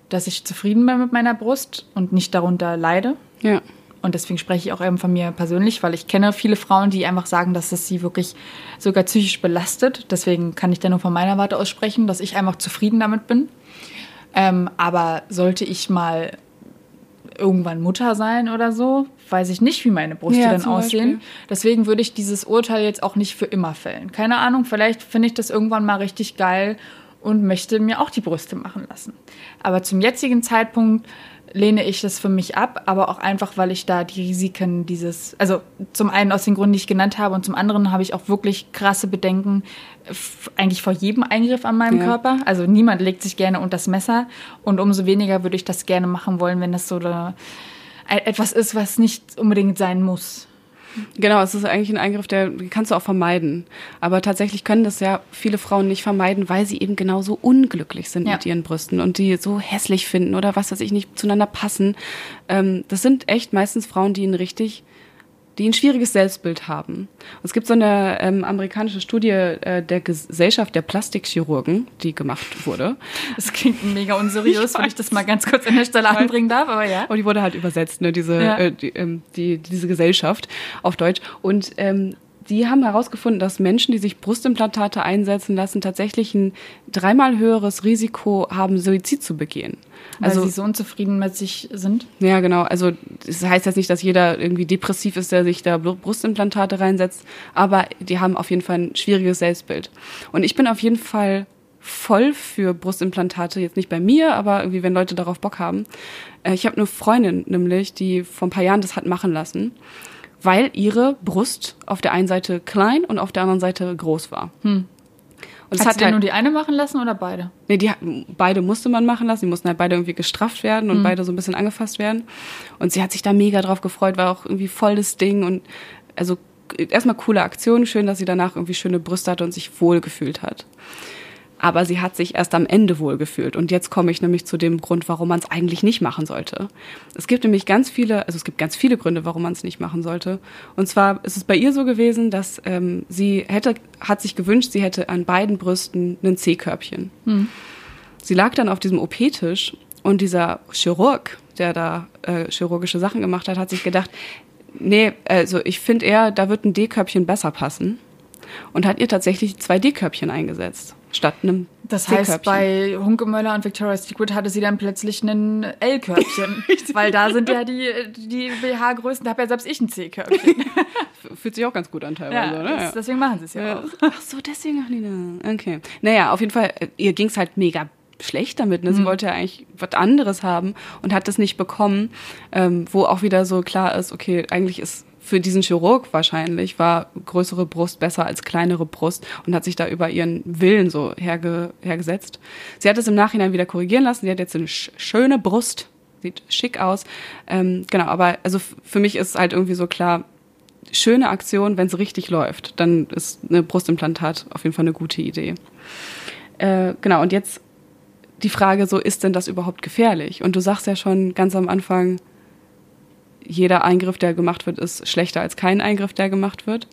dass ich zufrieden bin mit meiner Brust und nicht darunter leide. Ja. Und deswegen spreche ich auch eben von mir persönlich, weil ich kenne viele Frauen, die einfach sagen, dass es sie wirklich sogar psychisch belastet. Deswegen kann ich da nur von meiner Warte aus sprechen, dass ich einfach zufrieden damit bin. Ähm, aber sollte ich mal irgendwann Mutter sein oder so, weiß ich nicht, wie meine Brüste Ja, dann aussehen. Beispiel. Deswegen würde ich dieses Urteil jetzt auch nicht für immer fällen. Keine Ahnung, vielleicht finde ich das irgendwann mal richtig geil und möchte mir auch die Brüste machen lassen. Aber zum jetzigen Zeitpunkt lehne ich das für mich ab, aber auch einfach, weil ich da die Risiken dieses, also zum einen aus den Gründen, die ich genannt habe und zum anderen habe ich auch wirklich krasse Bedenken eigentlich vor jedem Eingriff an meinem Ja. Körper. Also niemand legt sich gerne unter das Messer und umso weniger würde ich das gerne machen wollen, wenn das so eine, etwas ist, was nicht unbedingt sein muss. Genau, es ist eigentlich ein Eingriff, der den kannst du auch vermeiden. Aber tatsächlich können das ja viele Frauen nicht vermeiden, weil sie eben genauso unglücklich sind Ja. mit ihren Brüsten und die so hässlich finden oder was weiß ich nicht zueinander passen. Ähm, das sind echt meistens Frauen, die ein richtig, die ein schwieriges Selbstbild haben. Und es gibt so eine ähm, amerikanische Studie äh, der Gesellschaft der Plastikchirurgen, die gemacht wurde. Das klingt mega unseriös, wenn ich das mal ganz kurz an der Stelle anbringen darf, aber ja. Aber die wurde halt übersetzt, ne, diese, Ja. äh, die, ähm, die, diese Gesellschaft auf Deutsch. Und ähm, die haben herausgefunden, dass Menschen, die sich Brustimplantate einsetzen lassen, tatsächlich ein dreimal höheres Risiko haben, Suizid zu begehen. Weil Also sie so unzufrieden mit sich sind. ja, genau. Also das heißt jetzt nicht, dass jeder irgendwie depressiv ist, der sich da Br- Brustimplantate reinsetzt, aber die haben auf jeden Fall ein schwieriges Selbstbild. Und ich bin auf jeden Fall voll für Brustimplantate, jetzt nicht bei mir, aber irgendwie, wenn Leute darauf Bock haben. Äh, Ich habe eine Freundin nämlich, die vor ein paar Jahren das hat machen lassen, weil ihre Brust auf der einen Seite klein und auf der anderen Seite groß war. Und es Hat, sie halt, nur die eine machen lassen oder beide? Nee, die, beide musste man machen lassen. Die mussten halt beide irgendwie gestrafft werden und beide so ein bisschen angefasst werden. Und sie hat sich da mega drauf gefreut, war auch irgendwie voll das Ding und also erstmal coole Aktion. Schön, dass sie danach irgendwie schöne Brüste hatte und sich wohl gefühlt hat. Aber sie hat sich erst am Ende wohl gefühlt. Und jetzt komme ich nämlich zu dem Grund, warum man es eigentlich nicht machen sollte. Es gibt nämlich ganz viele, also es gibt ganz viele Gründe, warum man es nicht machen sollte. Und zwar ist es bei ihr so gewesen, dass ähm, sie hätte, hat sich gewünscht, sie hätte an beiden Brüsten ein C-Körbchen. Sie lag dann auf diesem OP-Tisch und dieser Chirurg, der da äh, chirurgische Sachen gemacht hat, hat sich gedacht, nee, also ich finde eher, da wird ein D-Körbchen besser passen. Und hat ihr tatsächlich zwei D-Körbchen eingesetzt, statt einem Das heißt, bei Hunkemöller und Victoria's Secret hatte sie dann plötzlich ein L-Körbchen. weil da sind ja die, die BH-Größen, da habe ja selbst ich ein C-Körbchen. Fühlt sich auch ganz gut an Ja, teilweise, ne? das, deswegen machen sie es ja, Ja. auch. Ach so, deswegen auch Lina. Okay. Naja, auf jeden Fall, äh, ihr ging es halt mega schlecht damit. Ne? Sie wollte ja eigentlich was anderes haben und hat das nicht bekommen, ähm, wo auch wieder so klar ist, okay, eigentlich ist für diesen Chirurg wahrscheinlich war größere Brust besser als kleinere Brust und hat sich da über ihren Willen so herge hergesetzt. Sie hat es im Nachhinein wieder korrigieren lassen. Sie hat jetzt eine sch schöne Brust, sieht schick aus. Ähm, genau, aber also für mich ist halt irgendwie so klar, schöne Aktion, wenn es richtig läuft, dann ist eine Brustimplantat auf jeden Fall eine gute Idee. Äh, genau, und jetzt die Frage, so ist denn das überhaupt gefährlich? Und du sagst ja schon ganz am Anfang, jeder Eingriff, der gemacht wird, ist schlechter als kein Eingriff, der gemacht wird.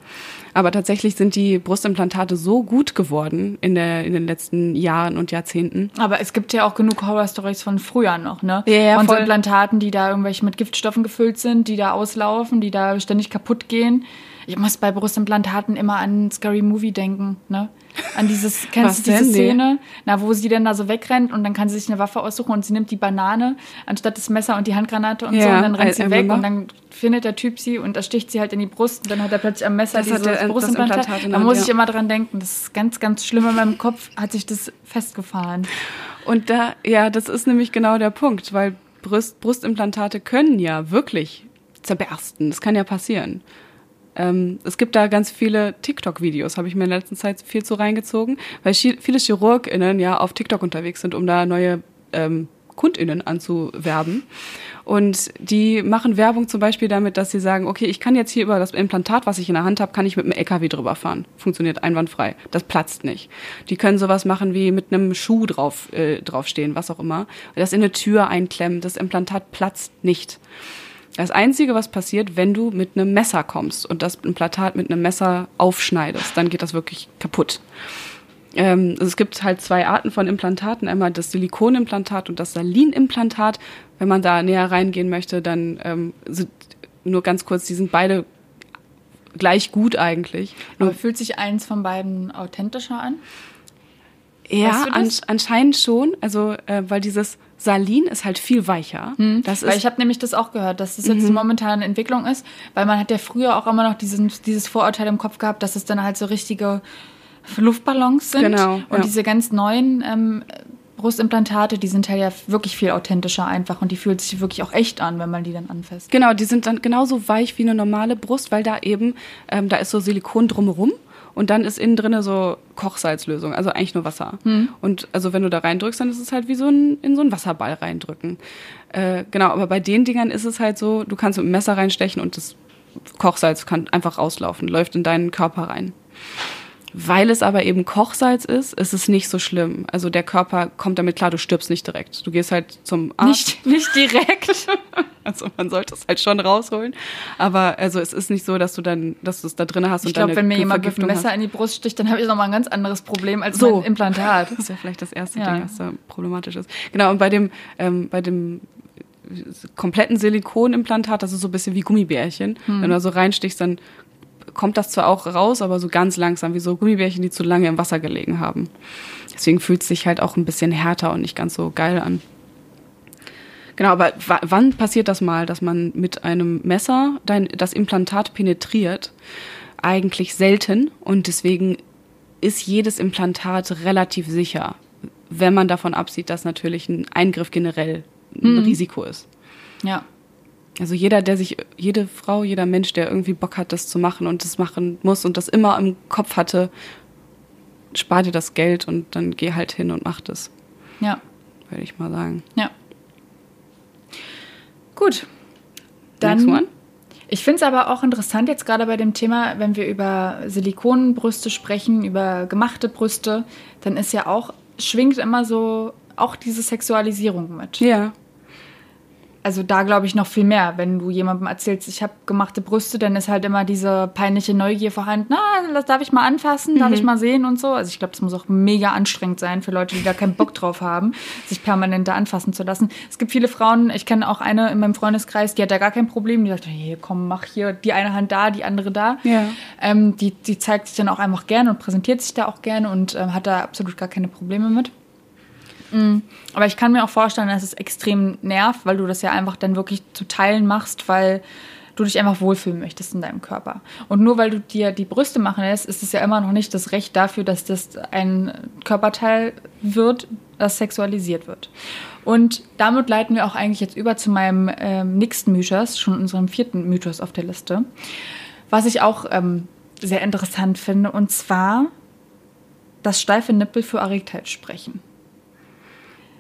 Aber tatsächlich sind die Brustimplantate so gut geworden in, der, in den letzten Jahren und Jahrzehnten. Aber es gibt ja auch genug Horror-Stories von früher noch, ne? Ja, ja, von so voll. Implantaten, die da irgendwelche mit Giftstoffen gefüllt sind, die da auslaufen, die da ständig kaputt gehen. Ich muss bei Brustimplantaten immer an Scary Movie denken, ne? An dieses, kennst du diese denn? Szene, na, wo sie dann da so wegrennt und dann kann sie sich eine Waffe aussuchen und sie nimmt die Banane anstatt das Messer und die Handgranate und so Ja, und dann rennt sie weg und dann findet der Typ sie und ersticht sie halt in die Brust und dann hat er plötzlich am Messer Das dieses der- das Brustimplantat. Implantat in Da muss ich immer dran denken. Das ist ganz, ganz schlimm in meinem Kopf, hat sich das festgefahren. Und da, ja, das ist nämlich genau der Punkt, weil Brust, Brustimplantate können ja wirklich zerbersten. Das kann ja passieren. Ähm, es gibt da ganz viele TikTok-Videos, habe ich mir in der letzten Zeit viel zu reingezogen, weil viele ChirurgInnen ja auf TikTok unterwegs sind, um da neue ähm, KundInnen anzuwerben. Und die machen Werbung zum Beispiel damit, dass sie sagen, okay, ich kann jetzt hier über das Implantat, was ich in der Hand habe, kann ich mit einem LKW drüber fahren. Funktioniert einwandfrei. Das platzt nicht. Die können sowas machen wie mit einem Schuh drauf, äh, draufstehen, was auch immer. Das in eine Tür einklemmen. Das Implantat platzt nicht. Das Einzige, was passiert, wenn du mit einem Messer kommst und das Implantat mit einem Messer aufschneidest, dann geht das wirklich kaputt. Ähm, also es gibt halt zwei Arten von Implantaten. Einmal das Silikonimplantat und das Salinimplantat. Wenn man da näher reingehen möchte, dann ähm, sind nur ganz kurz, die sind beide gleich gut eigentlich. Aber fühlt sich eins von beiden authentischer an? Ja, Weißt du anscheinend schon. Also, äh, weil dieses Salin ist halt viel weicher. Das Weil ist, ich habe nämlich das auch gehört, dass das jetzt momentan eine Entwicklung ist, weil man hat ja früher auch immer noch diesen, dieses Vorurteil im Kopf gehabt, dass es dann halt so richtige Luftballons sind. Genau, Und ja. diese ganz neuen ähm, Brustimplantate, die sind halt ja wirklich viel authentischer einfach und die fühlt sich wirklich auch echt an, wenn man die dann anfasst. Genau, die sind dann genauso weich wie eine normale Brust, weil da eben, ähm, da ist so Silikon drumherum und dann ist innen drinne so Kochsalzlösung, also eigentlich nur Wasser. Und also wenn du da reindrückst, dann ist es halt wie so ein, in so einen Wasserball reindrücken. Äh, genau, aber bei den Dingern ist es halt so, du kannst mit dem Messer reinstechen und das Kochsalz kann einfach rauslaufen, läuft in deinen Körper rein. Weil es aber eben Kochsalz ist, ist es nicht so schlimm. Also der Körper kommt damit klar, du stirbst nicht direkt. Du gehst halt zum Arzt. Nicht, nicht direkt. Also man sollte es halt schon rausholen. Aber also es ist nicht so, dass du dann, dass du es da drin hast Ich und glaube, dann wenn mir jemand mit Vergiftung Messer hast. in die Brust sticht, dann habe ich nochmal ein ganz anderes Problem als So. mein Implantat. Das ist ja vielleicht das erste Ja. Ding, was da problematisch ist. Genau, und bei dem, ähm, bei dem kompletten Silikonimplantat, das ist so ein bisschen wie Gummibärchen. Hm. Wenn du da so reinstichst, dann kommt das zwar auch raus, aber so ganz langsam, wie so Gummibärchen, die zu lange im Wasser gelegen haben. Deswegen fühlt es sich halt auch ein bisschen härter und nicht ganz so geil an. Genau, aber wa- wann passiert das mal, dass man mit einem Messer dein, das Implantat penetriert? Eigentlich selten und deswegen ist jedes Implantat relativ sicher, wenn man davon absieht, dass natürlich ein Eingriff generell ein Risiko ist. Ja. Also jeder, der sich, jede Frau, jeder Mensch, der irgendwie Bock hat, das zu machen und das machen muss und das immer im Kopf hatte, spar dir das Geld und dann geh halt hin und mach das, Ja. würde ich mal sagen. Ja. Gut. One? Ich finde es aber auch interessant jetzt gerade bei dem Thema, wenn wir über Silikonbrüste sprechen, über gemachte Brüste, dann ist ja auch, schwingt immer so auch diese Sexualisierung mit. Ja. Also da glaube ich noch viel mehr. Wenn du jemandem erzählst, ich habe gemachte Brüste, dann ist halt immer diese peinliche Neugier vorhanden. Na, das darf ich mal anfassen, darf ich mal sehen und so. Also ich glaube, das muss auch mega anstrengend sein für Leute, die da keinen Bock drauf haben, sich permanent da anfassen zu lassen. Es gibt viele Frauen, ich kenne auch eine in meinem Freundeskreis, die hat da gar kein Problem. Die sagt, hey, komm, mach hier die eine Hand da, die andere da. Ja. Ähm, die, die zeigt sich dann auch einfach gerne und präsentiert sich da auch gerne und ähm, hat da absolut gar keine Probleme mit. Mm, Aber ich kann mir auch vorstellen, dass es extrem nervt, weil du das ja einfach dann wirklich zu Teilen machst, weil du dich einfach wohlfühlen möchtest in deinem Körper. Und nur weil du dir die Brüste machen lässt, ist es ja immer noch nicht das Recht dafür, dass das ein Körperteil wird, das sexualisiert wird. Und damit leiten wir auch eigentlich jetzt über zu meinem ähm, nächsten Mythos, schon unserem vierten Mythos auf der Liste, was ich auch ähm, sehr interessant finde, und zwar, dass steife Nippel für Erregtheit sprechen.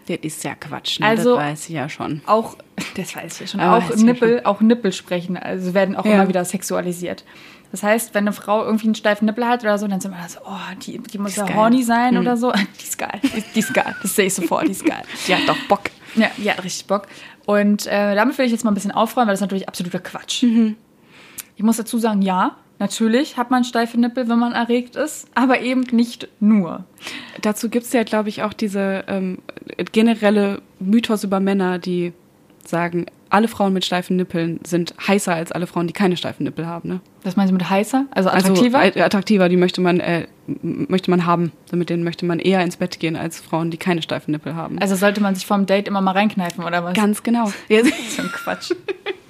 Das ist ja Quatsch, ne? Also- das weiß ich ja schon. auch Das weiß ich ja schon. Aber auch ist ja Nippel, auch Nippel sprechen, also werden auch Ja. immer wieder sexualisiert. Das heißt, wenn eine Frau irgendwie einen steifen Nippel hat oder so, dann sind wir so, oh, die, die muss ist ja geil. horny sein Mhm. oder so. Die ist geil. Die, die ist geil. Das sehe ich sofort, die ist geil. Die hat doch Bock. Ja, die hat richtig Bock. Und äh, damit will ich jetzt mal ein bisschen aufräumen, weil das ist natürlich absoluter Quatsch. Ich muss dazu sagen, ja, natürlich hat man steife Nippel, wenn man erregt ist, aber eben nicht nur. Dazu gibt es ja, glaube ich, auch diese ähm, generelle Mythos über Männer, die sagen, alle Frauen mit steifen Nippeln sind heißer als alle Frauen, die keine steifen Nippel haben. Ne? Was meinst du mit heißer? Also attraktiver? Also attraktiver, die möchte man, äh, möchte man haben. So Mit denen möchte man eher ins Bett gehen als Frauen, die keine steifen Nippel haben. Also sollte man sich vorm Date immer mal reinkneifen, oder was? Ganz genau. Ja, so ein Quatsch.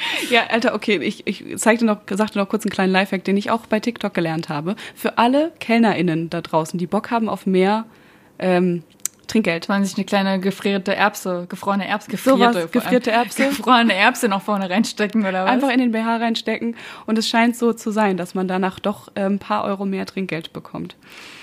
ja, Alter, okay, ich, ich zeigte noch, sagte noch kurz einen kleinen Lifehack, den ich auch bei TikTok gelernt habe. Für alle KellnerInnen da draußen, die Bock haben auf mehr ähm, Trinkgeld. Man sich eine kleine gefrierte Erbse, gefrorene Erbse, gefrierte, allem. gefrierte Erbse. gefrorene Erbse noch vorne reinstecken oder was? Einfach in den BH reinstecken und es scheint so zu sein, dass man danach doch äh, ein paar Euro mehr Trinkgeld bekommt.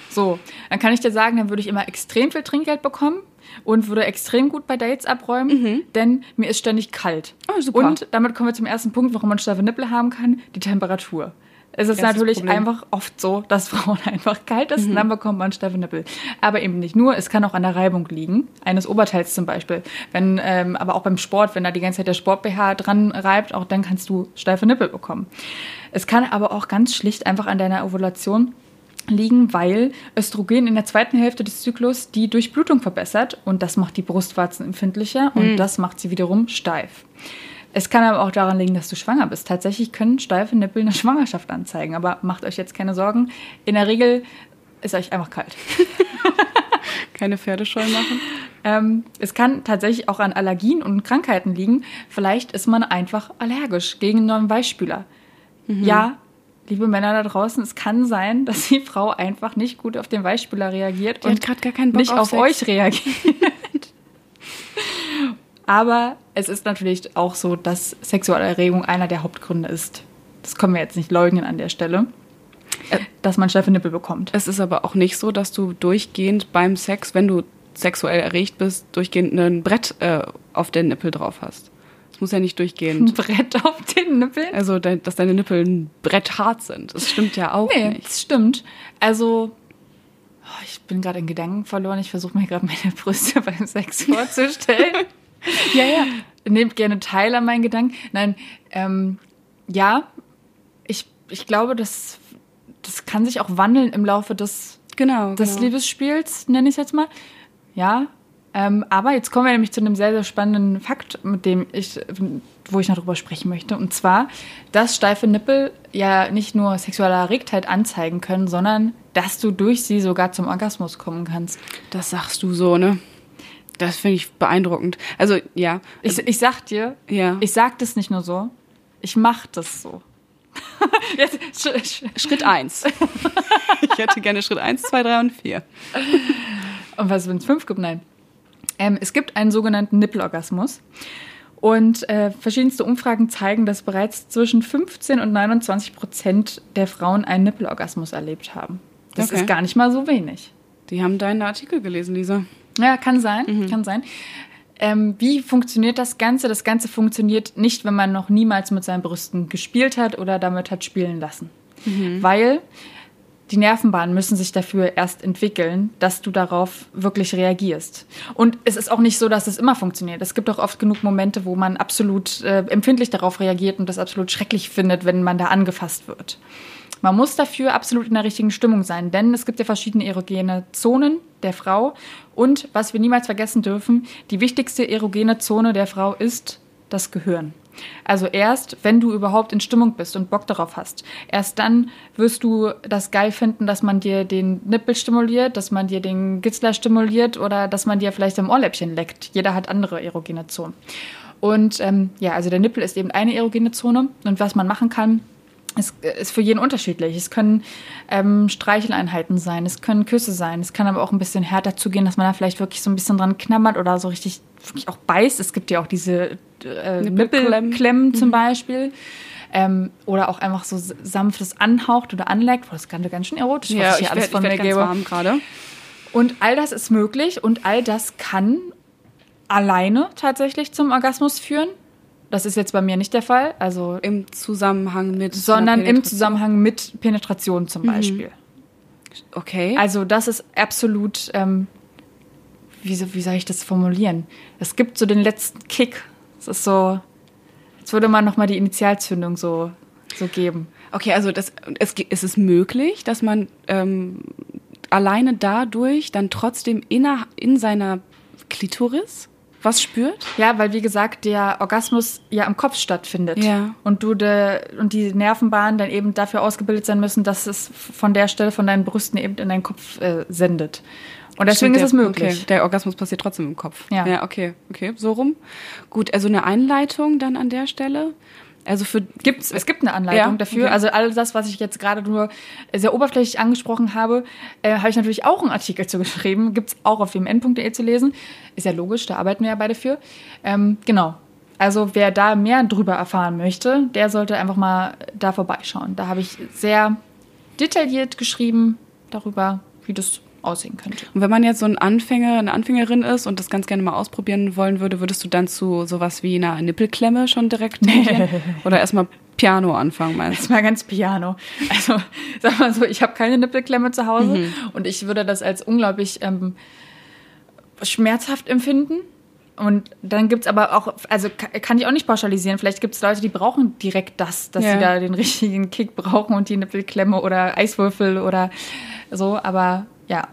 So, dann kann ich dir sagen, dann würde ich immer extrem viel Trinkgeld bekommen und würde extrem gut bei Dates abräumen, denn mir ist ständig kalt. Oh, super. Und damit kommen wir zum ersten Punkt, warum man steife Nippel haben kann, die Temperatur. Es ist Erstes natürlich Problem. einfach oft so, dass Frauen einfach kalt ist und dann bekommt man steife Nippel. Aber eben nicht nur, es kann auch an der Reibung liegen, eines Oberteils zum Beispiel. Wenn, ähm, aber auch beim Sport, wenn da die ganze Zeit der Sport-BH dran reibt, auch dann kannst du steife Nippel bekommen. Es kann aber auch ganz schlicht einfach an deiner Ovulation liegen, weil Östrogen in der zweiten Hälfte des Zyklus die Durchblutung verbessert und das macht die Brustwarzen empfindlicher und das macht sie wiederum steif. Es kann aber auch daran liegen, dass du schwanger bist. Tatsächlich können steife Nippel eine Schwangerschaft anzeigen, aber macht euch jetzt keine Sorgen. In der Regel ist euch einfach kalt. Keine Pferdescheu machen. Ähm, es kann tatsächlich auch an Allergien und Krankheiten liegen. Vielleicht ist man einfach allergisch gegen einen neuen Weichspüler. Ja, liebe Männer da draußen, es kann sein, dass die Frau einfach nicht gut auf den Weichspüler reagiert Die hat grad gar keinen Bock nicht auf auf, euch reagiert. Aber es ist natürlich auch so, dass sexuelle Erregung einer der Hauptgründe ist. Das können wir jetzt nicht leugnen an der Stelle, Äh, dass man steife Nippel bekommt. Es ist aber auch nicht so, dass du durchgehend beim Sex, wenn du sexuell erregt bist, durchgehend ein Brett äh, auf den Nippel drauf hast. Es muss ja nicht Ein durchgehend. Brett auf den Nippeln? Also, dass deine Nippel ein Brett hart sind. Das stimmt ja auch Nee, nicht. das stimmt. Also, oh, ich bin gerade in Gedanken verloren. Ich versuche mir gerade meine Brüste beim Sex vorzustellen. Ja, ja. Nehmt gerne teil an meinen Gedanken. Nein, ähm, ja, ich, ich glaube, das, das kann sich auch wandeln im Laufe des, Genau. des genau. Liebesspiels, nenne ich es jetzt mal. Ja, ähm, aber jetzt kommen wir nämlich zu einem sehr, sehr spannenden Fakt, mit dem ich, wo ich noch drüber sprechen möchte. Und zwar, dass steife Nippel ja nicht nur sexuelle Erregtheit anzeigen können, sondern dass du durch sie sogar zum Orgasmus kommen kannst. Das sagst du so, ne? Das finde ich beeindruckend. Also, ja. Ich, ich sag dir, Ja. ich sag das nicht nur so, ich mach das so. Jetzt, sch, sch, Schritt eins. ich hätte gerne Schritt eins, zwei, drei und vier. Und was, wenn es fünf gibt? Nein. Ähm, es gibt einen sogenannten Nippelorgasmus. Und äh, verschiedenste Umfragen zeigen, dass bereits zwischen 15 und 29 Prozent der Frauen einen Nippelorgasmus erlebt haben. Das Okay. ist gar nicht mal so wenig. Die haben deinen Artikel gelesen, Lisa. Ja, kann sein, kann sein. Ähm, wie funktioniert das Ganze? Das Ganze funktioniert nicht, wenn man noch niemals mit seinen Brüsten gespielt hat oder damit hat spielen lassen. Weil die Nervenbahnen müssen sich dafür erst entwickeln, dass du darauf wirklich reagierst. Und es ist auch nicht so, dass es immer funktioniert. Es gibt auch oft genug Momente, wo man absolut äh, empfindlich darauf reagiert und das absolut schrecklich findet, wenn man da angefasst wird. Man muss dafür absolut in der richtigen Stimmung sein, denn es gibt ja verschiedene erogene Zonen der Frau. Und was wir niemals vergessen dürfen, die wichtigste erogene Zone der Frau ist das Gehirn. Also erst, wenn du überhaupt in Stimmung bist und Bock darauf hast, erst dann wirst du das geil finden, dass man dir den Nippel stimuliert, dass man dir den Gitzler stimuliert oder dass man dir vielleicht am Ohrläppchen leckt. Jeder hat andere erogene Zonen. Und ähm, ja, also der Nippel ist eben eine erogene Zone. Und was man machen kann, es ist für jeden unterschiedlich. Es können ähm, Streicheleinheiten sein, es können Küsse sein, es kann aber auch ein bisschen härter zugehen, dass man da vielleicht wirklich so ein bisschen dran knabbert oder so richtig wirklich auch beißt. Es gibt ja auch diese äh, Nippelklemmen. Nippelklemmen zum Beispiel. Ähm, oder auch einfach so sanftes anhaucht oder anleckt. Boah, Das kann ganz schön erotisch, was ich hier alles von mir werd ganz gebe. warm gerade. Und all das ist möglich und all das kann alleine tatsächlich zum Orgasmus führen. Das ist jetzt bei mir nicht der Fall. Also Im Zusammenhang mit. sondern im. Zusammenhang mit Penetration zum Beispiel. Okay. Also das ist absolut, ähm, wie, wie soll ich das formulieren? Es gibt so den letzten Kick. Es ist so, als würde man nochmal die Initialzündung so, so geben. Okay, also das, es, es ist möglich, dass man ähm, alleine dadurch dann trotzdem inner, in seiner Klitoris was spürt? Ja, weil wie gesagt, der Orgasmus ja am Kopf stattfindet. Ja. Und du de, und die Nervenbahnen dann eben dafür ausgebildet sein müssen, dass es von der Stelle von deinen Brüsten eben in deinen Kopf äh, sendet. Und deswegen Stimmt, ist es möglich. Okay, der Orgasmus passiert trotzdem im Kopf. Ja. Ja, okay, okay, so rum. Gut, also eine Einleitung dann an der Stelle. Also für Gibt's, es gibt eine Anleitung Ja, dafür. okay. Also all das, was ich jetzt gerade nur sehr oberflächlich angesprochen habe, äh, habe ich natürlich auch einen Artikel zu geschrieben. Gibt's auch auf wmn.de zu lesen. Ist ja logisch, da arbeiten wir ja beide für. Ähm, genau. Also wer da mehr drüber erfahren möchte, der sollte einfach mal da vorbeischauen. Da habe ich sehr detailliert geschrieben darüber, wie das aussehen könnte. Und wenn man jetzt so ein Anfänger, eine Anfängerin ist und das ganz gerne mal ausprobieren wollen würde, würdest du dann zu sowas wie einer Nippelklemme schon direkt? Oder erstmal Piano anfangen, meinst Das war ganz piano. Also, sag mal so, ich habe keine Nippelklemme zu Hause und ich würde das als unglaublich ähm, schmerzhaft empfinden. Und dann gibt's aber auch, also ka- kann ich auch nicht pauschalisieren. Vielleicht gibt's Leute, die brauchen direkt das, dass Ja. sie da den richtigen Kick brauchen und die Nippelklemme oder Eiswürfel oder so. Aber ja,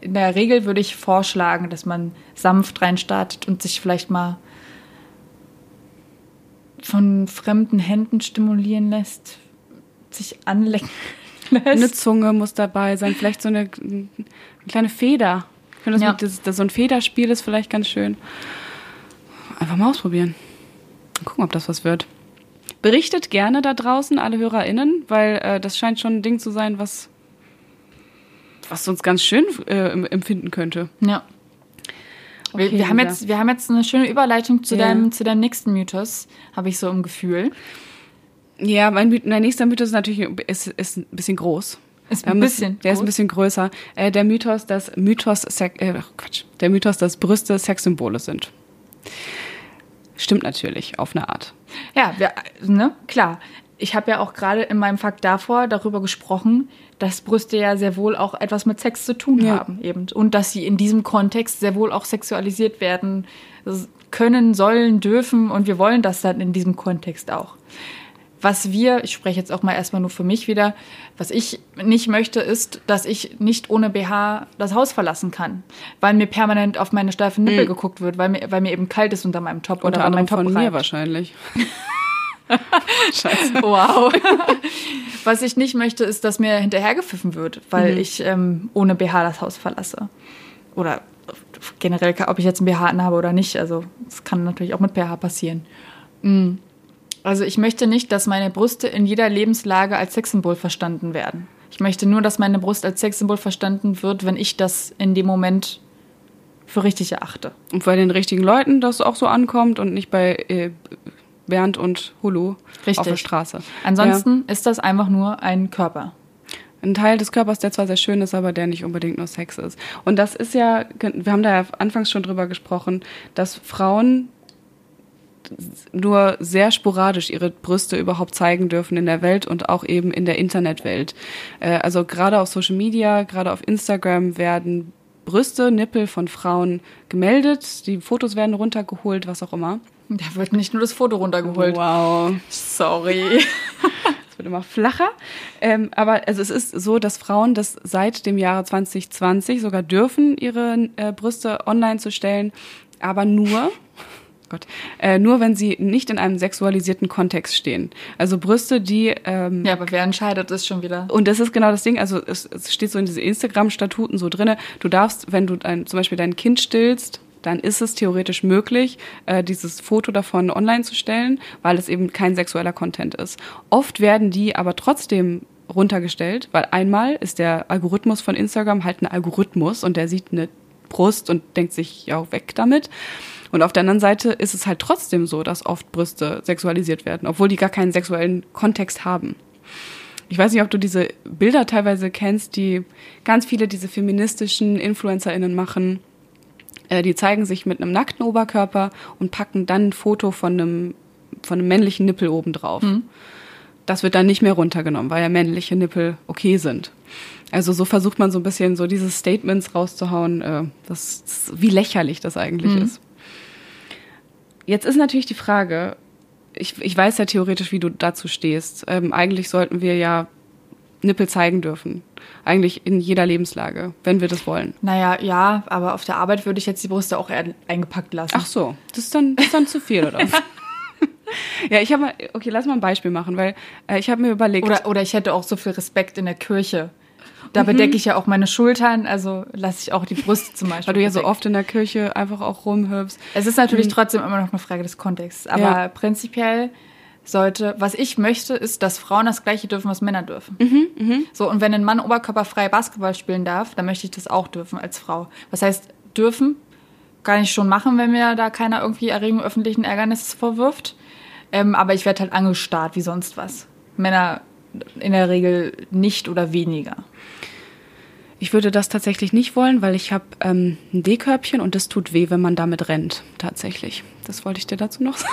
in der Regel würde ich vorschlagen, dass man sanft reinstartet und sich vielleicht mal von fremden Händen stimulieren lässt, sich anlecken du? Eine lässt. Zunge muss dabei sein, vielleicht so eine, eine kleine Feder. Ich finde, das, Ja. mit- das, das, so ein Federspiel ist vielleicht ganz schön. Einfach mal ausprobieren. Gucken, ob das was wird. Berichtet gerne da draußen, alle HörerInnen, weil äh, das scheint schon ein Ding zu sein, was, was uns ganz schön äh, empfinden könnte. Ja. Wir, Okay, wir, haben Lisa. jetzt, wir haben jetzt eine schöne Überleitung zu, Ja. deinem, zu deinem nächsten Mythos, habe ich so im Gefühl. Ja, mein, mein nächster Mythos ist natürlich ist, ist ein bisschen groß. Ist ein bisschen Der ist ein groß. bisschen größer. Äh, der Mythos, dass Mythos, Sex, äh, Quatsch, der Mythos, dass Brüste Sexsymbole sind. Stimmt natürlich auf eine Art. Ja, wir, ne, klar. Ich habe ja auch gerade in meinem Fakt davor darüber gesprochen, dass Brüste ja sehr wohl auch etwas mit Sex zu tun Ja. haben eben und dass sie in diesem Kontext sehr wohl auch sexualisiert werden können, sollen, dürfen und wir wollen das dann in diesem Kontext auch. Was wir, ich spreche jetzt auch mal erstmal nur für mich wieder, was ich nicht möchte, ist, dass ich nicht ohne BH das Haus verlassen kann, weil mir permanent auf meine steifen Nippel geguckt wird, weil mir, weil mir eben kalt ist unter meinem Top. Unter oder weil anderem mein Top von mir reibt. wahrscheinlich. Scheiße. Wow. Was ich nicht möchte, ist, dass mir hinterhergepfiffen wird, weil ich ähm, ohne BH das Haus verlasse. Oder generell, ob ich jetzt einen BH anhabe oder nicht. Also, das kann natürlich auch mit BH passieren. Mm. Also, ich möchte nicht, dass meine Brüste in jeder Lebenslage als Sexsymbol verstanden werden. Ich möchte nur, dass meine Brust als Sexsymbol verstanden wird, wenn ich das in dem Moment für richtig erachte. Und bei den richtigen Leuten das auch so ankommt und nicht bei äh, Bernd und Hulu Richtig. auf der Straße. Ansonsten ist das einfach nur ein Körper. ein Teil des Körpers, der zwar sehr schön ist, aber der nicht unbedingt nur Sex ist. Und das ist ja, wir haben da ja anfangs schon drüber gesprochen, dass Frauen nur sehr sporadisch ihre Brüste überhaupt zeigen dürfen in der Welt und auch eben in der Internetwelt. Äh, Also gerade auf Social Media, gerade auf Instagram werden Brüste, Nippel von Frauen gemeldet, die Fotos werden runtergeholt, was auch immer. Da wird nicht nur das Foto runtergeholt. Wow. Sorry. Es wird immer flacher. Ähm, aber also es ist so, dass Frauen das seit dem Jahre 2020 sogar dürfen, ihre äh, Brüste online zu stellen, aber nur, Gott, äh, nur wenn sie nicht in einem sexualisierten Kontext stehen. Also Brüste, die ähm, Ja, aber wer entscheidet das schon wieder? und das ist genau das Ding, also es, es steht so in diese Instagram-Statuten so drinne, du darfst, wenn du dein, zum Beispiel dein Kind stillst, dann ist es theoretisch möglich, äh, dieses Foto davon online zu stellen, weil es eben kein sexueller Content ist. Oft werden die aber trotzdem runtergestellt, weil einmal ist der Algorithmus von Instagram halt ein Algorithmus und der sieht eine Brust und denkt sich, ja, weg damit. Und auf der anderen Seite ist es halt trotzdem so, dass oft Brüste sexualisiert werden, obwohl die gar keinen sexuellen Kontext haben. Ich weiß nicht, ob du diese Bilder teilweise kennst, die ganz viele diese feministischen InfluencerInnen machen, Äh, die zeigen sich mit einem nackten Oberkörper und packen dann ein Foto von einem, von einem männlichen Nippel oben drauf. Das wird dann nicht mehr runtergenommen, weil ja männliche Nippel okay sind. Also so versucht man so ein bisschen so diese Statements rauszuhauen, äh, das, das, wie lächerlich das eigentlich ist. Jetzt ist natürlich die Frage, ich, ich weiß ja theoretisch, wie du dazu stehst. Ähm, eigentlich sollten wir ja Nippel zeigen dürfen. Eigentlich in jeder Lebenslage, wenn wir das wollen. Naja, ja, aber auf der Arbeit würde ich jetzt die Brüste auch eingepackt lassen. Ach so, das ist dann, das ist dann zu viel, oder? ja, ich habe mal, okay, lass mal ein Beispiel machen, weil äh, ich habe mir überlegt. Oder, oder ich hätte auch so viel Respekt in der Kirche. Da bedecke ich ja auch meine Schultern, also lasse ich auch die Brüste zum Beispiel. weil du ja so bedecken. oft in der Kirche einfach auch rumhüpfst. Es ist natürlich trotzdem immer noch eine Frage des Kontexts. Aber Ja. prinzipiell sollte, was ich möchte, ist, dass Frauen das Gleiche dürfen, was Männer dürfen. So, und wenn ein Mann oberkörperfrei Basketball spielen darf, dann möchte ich das auch dürfen als Frau. Was heißt dürfen? Kann ich schon machen, wenn mir da keiner irgendwie Erregung öffentlichen Ärgernisses vorwirft. Ähm, aber ich werde halt angestarrt wie sonst was. Männer in der Regel nicht oder weniger. Ich würde das tatsächlich nicht wollen, weil ich habe ähm, ein D-Körbchen und das tut weh, wenn man damit rennt. Tatsächlich. Das wollte ich dir dazu noch sagen.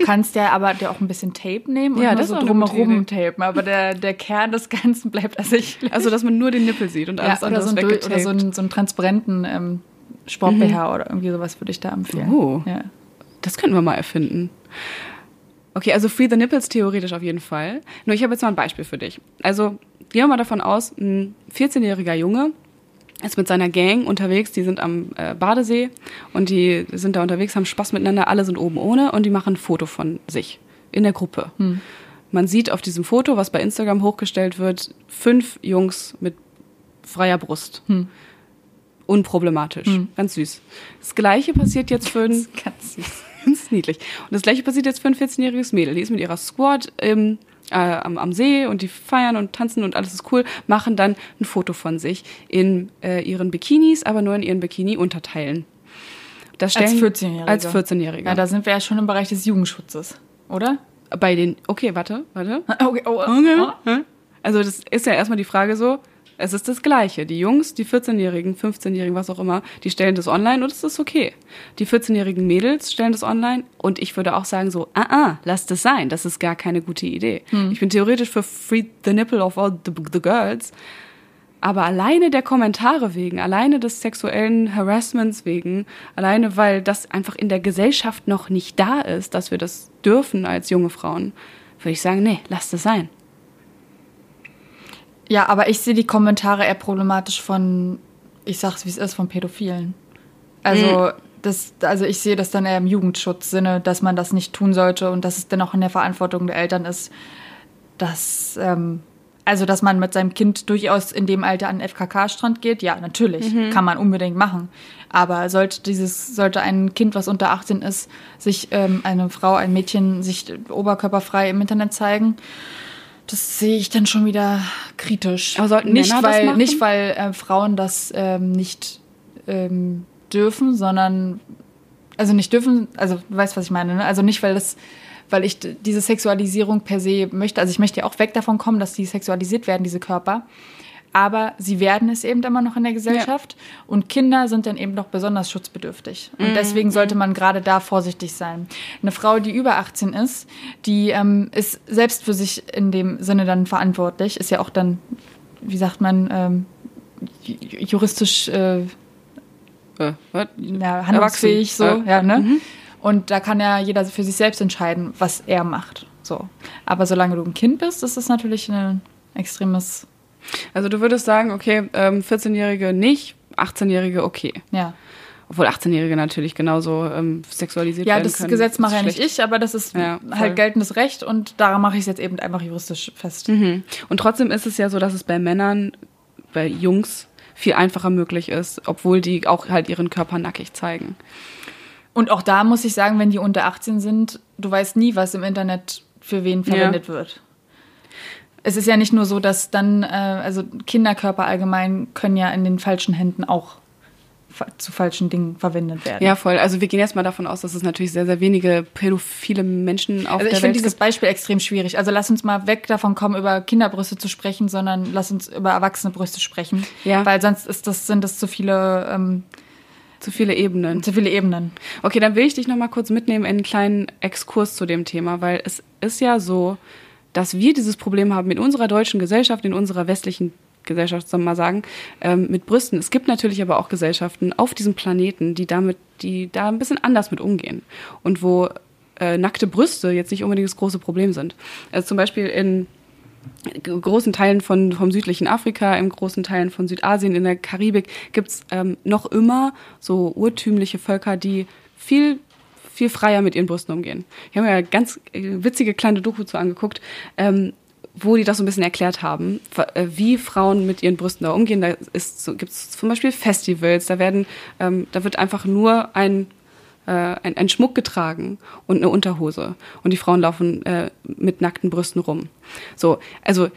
Du kannst ja aber dir auch ein bisschen Tape nehmen und Ja, das so drumherum tapen. Aber der, der Kern des Ganzen bleibt ersichtlich. Also, dass man nur den Nippel sieht und Ja, alles oder, andere so, Dö- oder weggetaped. so, einen, so einen transparenten ähm, Sport-BH oder irgendwie sowas würde ich da empfehlen. Oh. Ja. Das könnten wir mal erfinden. Okay, also Free the Nipples theoretisch auf jeden Fall. Nur ich habe jetzt mal ein Beispiel für dich. Also gehen wir mal davon aus, ein 14-jähriger Junge ist mit seiner Gang unterwegs, die sind am äh, Badesee und die sind da unterwegs, haben Spaß miteinander, alle sind oben ohne und die machen ein Foto von sich in der Gruppe. Man sieht auf diesem Foto, was bei Instagram hochgestellt wird, fünf Jungs mit freier Brust. Unproblematisch, ganz süß. Das gleiche passiert jetzt für ein Ganz süß. Ganz niedlich. Und das gleiche passiert jetzt für ein 14-jähriges Mädel. Die ist mit ihrer Squad im, äh, am, am See und die feiern und tanzen und alles ist cool, machen dann ein Foto von sich in äh, ihren Bikinis, aber nur in ihren Bikini-Unterteilen. Das Als stellen- 14-Jährige. Als 14-Jährige. Ja, da sind wir ja schon im Bereich des Jugendschutzes, oder? Bei den, okay, warte, warte. Okay, oh, Okay. Also das ist ja erstmal die Frage so, es ist das Gleiche. Die Jungs, die 14-Jährigen, 15-Jährigen, was auch immer, die stellen das online und es ist okay. Die 14-jährigen Mädels stellen das online und ich würde auch sagen so, ah, ah, lass das sein. Das ist gar keine gute Idee. Ich bin theoretisch für Free the Nipple of all the, the Girls. Aber alleine der Kommentare wegen, alleine des sexuellen Harassments wegen, alleine weil das einfach in der Gesellschaft noch nicht da ist, dass wir das dürfen als junge Frauen, würde ich sagen, nee, lass das sein. Ja, aber ich sehe die Kommentare eher problematisch von, ich sag's wie es ist, von Pädophilen. Also, das, also ich sehe das dann eher im Jugendschutzsinne, dass man das nicht tun sollte und dass es dann auch in der Verantwortung der Eltern ist, dass, ähm, also dass man mit seinem Kind durchaus in dem Alter an den FKK-Strand geht. Ja, natürlich, kann man unbedingt machen. Aber sollte dieses, sollte ein Kind, was unter 18 ist, sich ähm, eine Frau, ein Mädchen sich oberkörperfrei im Internet zeigen, das sehe ich dann schon wieder kritisch. Aber sollten nicht, Männer das weil, machen? Nicht, weil äh, Frauen das ähm, nicht ähm, dürfen, sondern, also nicht dürfen, also du weißt, was ich meine, ne? Also nicht, weil das, weil ich diese Sexualisierung per se möchte, also ich möchte ja auch weg davon kommen, dass die sexualisiert werden, diese Körper. Aber sie werden es eben immer noch in der Gesellschaft und Kinder sind dann eben noch besonders schutzbedürftig. Und deswegen sollte man gerade da vorsichtig sein. Eine Frau, die über 18 ist, die ähm, ist selbst für sich in dem Sinne dann verantwortlich, ist ja auch dann, wie sagt man, ähm, ju- juristisch äh, Äh, ja, handlungsfähig so. Äh, ja, ne? Und da kann ja jeder für sich selbst entscheiden, was er macht. So. Aber solange du ein Kind bist, ist das natürlich ein extremes, Also du würdest sagen, okay, ähm, 14-Jährige nicht, 18-Jährige okay. ja. Obwohl 18-Jährige natürlich genauso ähm, sexualisiert Ja, werden das können. Gesetz mache ja nicht ich, aber das ist Ja, halt geltendes Recht und daran mache ich es jetzt eben einfach juristisch fest. Mhm. Und trotzdem ist es ja so, dass es bei Männern, bei Jungs viel einfacher möglich ist, obwohl die auch halt ihren Körper nackig zeigen. Und auch da muss ich sagen, wenn die unter 18 sind, du weißt nie, was im Internet für wen verwendet wird. Es ist ja nicht nur so, dass dann, äh, also Kinderkörper allgemein können ja in den falschen Händen auch fa- zu falschen Dingen verwendet werden. Ja, voll. Also wir gehen jetzt mal davon aus, dass es natürlich sehr, sehr wenige pädophile Menschen auf Also ich der finde Welt dieses gibt. Beispiel extrem schwierig. Also lass uns mal weg davon kommen, über Kinderbrüste zu sprechen, sondern lass uns über erwachsene Brüste sprechen. Ja. Weil sonst ist das, sind das zu viele ähm, Zu viele Ebenen. Zu viele Ebenen. Okay, dann will ich dich noch mal kurz mitnehmen in einen kleinen Exkurs zu dem Thema, weil es ist ja so, dass wir dieses Problem haben in unserer deutschen Gesellschaft, in unserer westlichen Gesellschaft, soll man mal sagen, ähm, mit Brüsten. Es gibt natürlich aber auch Gesellschaften auf diesem Planeten, die damit, die da ein bisschen anders mit umgehen und wo äh, nackte Brüste jetzt nicht unbedingt das große Problem sind. Also zum Beispiel in großen Teilen von, vom südlichen Afrika, in großen Teilen von Südasien, in der Karibik gibt's ähm, noch immer so urtümliche Völker, die viel viel freier mit ihren Brüsten umgehen. Ich habe mir ja ganz äh, witzige kleine Doku zu angeguckt, ähm, wo die das so ein bisschen erklärt haben, äh, wie Frauen mit ihren Brüsten da umgehen. Da so, gibt es zum Beispiel Festivals, da werden, ähm, da wird einfach nur ein äh, ein, ein Schmuck getragen und eine Unterhose. Und die Frauen laufen äh, mit nackten Brüsten rum. So, also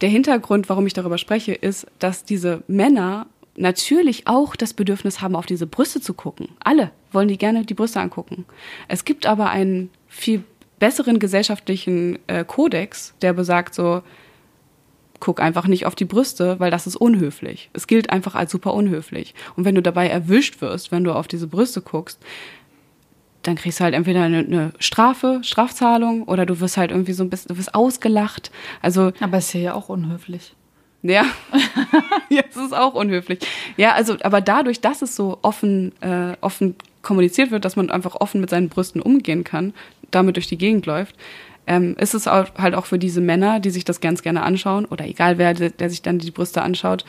der Hintergrund, warum ich darüber spreche, ist, dass diese Männer natürlich auch das Bedürfnis haben, auf diese Brüste zu gucken. Alle wollen die gerne die Brüste angucken. Es gibt aber einen viel besseren gesellschaftlichen äh, Kodex, der besagt so, guck einfach nicht auf die Brüste, weil das ist unhöflich. Es gilt einfach als super unhöflich. Und wenn du dabei erwischt wirst, wenn du auf diese Brüste guckst, dann kriegst du halt entweder eine, eine Strafe, Strafzahlung oder du wirst halt irgendwie so ein bisschen, du wirst ausgelacht. Also. Aber es ist ja auch unhöflich. Ja, jetzt ist auch unhöflich. Ja, also, aber dadurch, dass es so offen, äh, offen kommuniziert wird, dass man einfach offen mit seinen Brüsten umgehen kann, damit durch die Gegend läuft, ähm, ist es auch, halt auch für diese Männer, die sich das ganz gerne anschauen, oder egal wer, der, der sich dann die Brüste anschaut,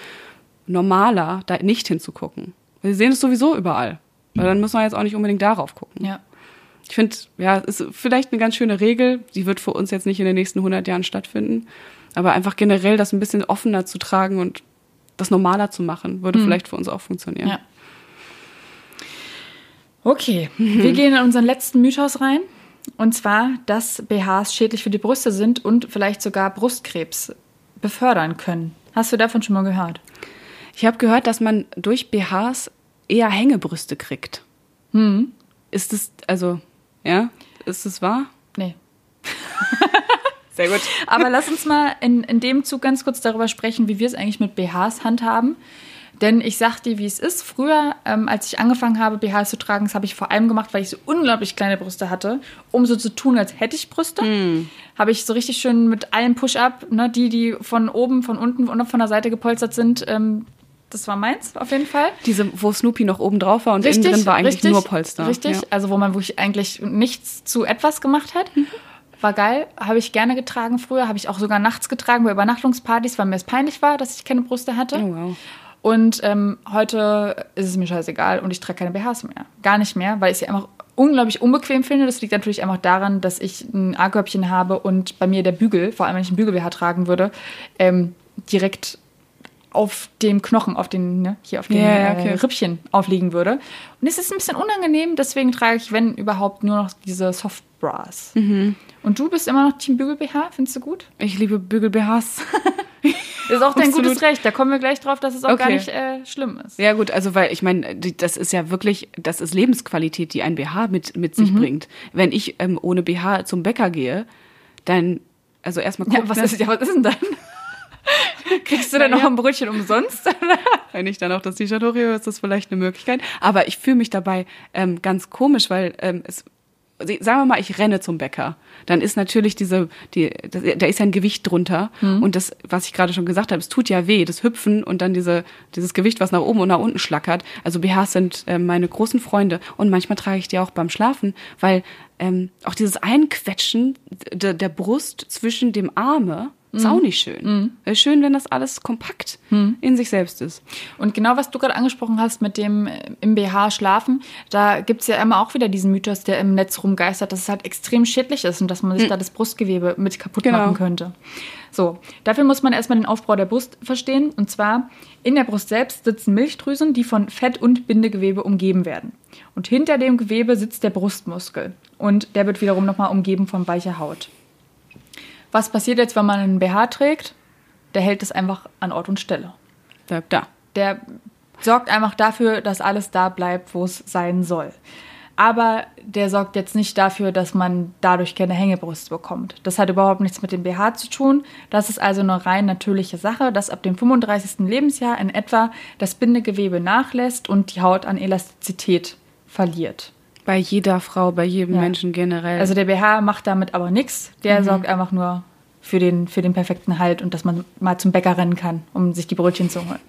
normaler, da nicht hinzugucken. Wir sehen es sowieso überall. Weil dann muss man jetzt auch nicht unbedingt darauf gucken. Ja. Ich finde, ja, ist vielleicht eine ganz schöne Regel. Die wird für uns jetzt nicht in den nächsten 100 Jahren stattfinden. Aber einfach generell das ein bisschen offener zu tragen und das normaler zu machen, würde mhm. vielleicht für uns auch funktionieren. Ja. Okay, mhm. wir gehen in unseren letzten Mythos rein. Und zwar, dass BHs schädlich für die Brüste sind und vielleicht sogar Brustkrebs befördern können. Hast du davon schon mal gehört? Ich habe gehört, dass man durch BHs eher Hängebrüste kriegt. Hm. Ist es, also, ja, ist es wahr? Nee. Sehr gut. Aber lass uns mal in, in dem Zug ganz kurz darüber sprechen, wie wir es eigentlich mit BHs handhaben. Denn ich sag dir, wie es ist. Früher, ähm, als ich angefangen habe, BHs zu tragen, das habe ich vor allem gemacht, weil ich so unglaublich kleine Brüste hatte, um so zu tun, als hätte ich Brüste. Mm. Habe ich so richtig schön mit allem Push-Up, ne, die, die von oben, von unten und von der Seite gepolstert sind, ähm, das war meins auf jeden Fall. Diese, wo Snoopy noch oben drauf war und richtig, innen drin war eigentlich richtig, nur Polster. Richtig, ja. also wo man wirklich eigentlich nichts zu etwas gemacht hat. Mhm. War geil, habe ich gerne getragen früher, habe ich auch sogar nachts getragen bei Übernachtungspartys, weil mir es peinlich war, dass ich keine Brüste hatte. Oh, wow. Und ähm, heute ist es mir scheißegal und ich trage keine BHs mehr. Gar nicht mehr, weil ich sie einfach unglaublich unbequem finde. Das liegt natürlich einfach daran, dass ich ein A-Körbchen habe und bei mir der Bügel, vor allem wenn ich einen Bügel-BH tragen würde, ähm, direkt auf dem Knochen, auf den, ne, hier auf den yeah, okay. äh, Rippchen aufliegen würde. Und es ist ein bisschen unangenehm, deswegen trage ich, wenn überhaupt, nur noch diese Soft-Bras. Mhm. Und du bist immer noch Team Bügel-BH, findest du gut? Ich liebe Bügel-BHs. ist auch dein gutes Recht. Da kommen wir gleich drauf, dass es auch okay. gar nicht äh, schlimm ist. Ja gut, also weil ich meine, das ist ja wirklich, das ist Lebensqualität, die ein BH mit, mit sich mhm. bringt. Wenn ich ähm, ohne BH zum Bäcker gehe, dann, also erstmal gucken. Ja, was, ist, ja, was ist denn dann? Kriegst du dann noch ein Brötchen umsonst? Wenn ich dann auch das T-Shirt hochhebe, ist das vielleicht eine Möglichkeit. Aber ich fühle mich dabei ähm, ganz komisch, weil ähm, es sagen wir mal, ich renne zum Bäcker, dann ist natürlich diese, die, das, da ist ja ein Gewicht drunter mhm. und das, was ich gerade schon gesagt habe, es tut ja weh, das Hüpfen und dann diese, dieses Gewicht, was nach oben und nach unten schlackert. Also BHs sind äh, meine großen Freunde und manchmal trage ich die auch beim Schlafen, weil ähm, auch dieses Einquetschen der, der Brust zwischen dem Arme, ist mhm. auch nicht schön. Mhm. Schön, wenn das alles kompakt mhm. in sich selbst ist. Und genau, was du gerade angesprochen hast mit dem äh, im BH schlafen, da gibt es ja immer auch wieder diesen Mythos, der im Netz rumgeistert, dass es halt extrem schädlich ist und dass man sich mhm. da das Brustgewebe mit kaputt genau. machen könnte. So, dafür muss man erstmal den Aufbau der Brust verstehen. Und zwar in der Brust selbst sitzen Milchdrüsen, die von Fett und Bindegewebe umgeben werden. Und hinter dem Gewebe sitzt der Brustmuskel. Und der wird wiederum nochmal umgeben von weicher Haut. Was passiert jetzt, wenn man einen BH trägt? Der hält es einfach an Ort und Stelle. Bleibt da. Der sorgt einfach dafür, dass alles da bleibt, wo es sein soll. aber der sorgt jetzt nicht dafür, dass man dadurch keine Hängebrust bekommt. Das hat überhaupt nichts mit dem BH zu tun. Das ist also eine rein natürliche Sache, dass ab dem 35. Lebensjahr in etwa das Bindegewebe nachlässt und die Haut an Elastizität verliert. Bei jeder Frau, bei jedem Ja. Menschen generell. Also der BH macht damit aber nichts. Der sorgt einfach nur für den, für den perfekten Halt und dass man mal zum Bäcker rennen kann, um sich die Brötchen zu holen.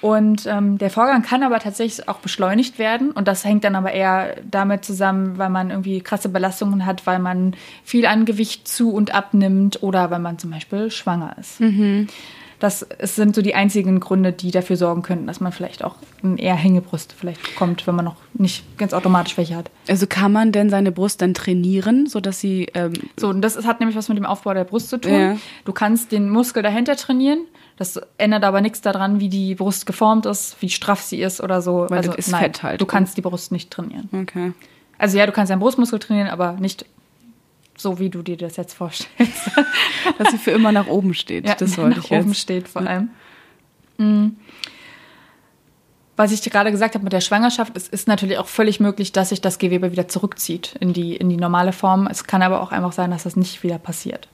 Und ähm, der Vorgang kann aber tatsächlich auch beschleunigt werden. Und das hängt dann aber eher damit zusammen, weil man irgendwie krasse Belastungen hat, weil man viel an Gewicht zu und abnimmt oder weil man zum Beispiel schwanger ist. Das es sind so die einzigen Gründe, die dafür sorgen könnten, dass man vielleicht auch eine eher Hängebrust vielleicht bekommt, wenn man noch nicht ganz automatisch welche hat. also kann man denn seine Brust dann trainieren, sodass sie ähm, So, und das hat nämlich was mit dem Aufbau der Brust zu tun. Ja. Du kannst den Muskel dahinter trainieren. Das ändert aber nichts daran, wie die Brust geformt ist, wie straff sie ist oder so. Weil also, das ist nein, Fett halt. Du kannst die Brust nicht trainieren. Okay. Also ja, du kannst deinen Brustmuskel trainieren, aber nicht so, wie du dir das jetzt vorstellst. Dass sie für immer nach oben steht. das wollte nach ich jetzt. oben steht vor allem. Mhm. Was ich dir gerade gesagt habe mit der Schwangerschaft, es ist natürlich auch völlig möglich, dass sich das Gewebe wieder zurückzieht in die, in die normale Form. Es kann aber auch einfach sein, dass das nicht wieder passiert.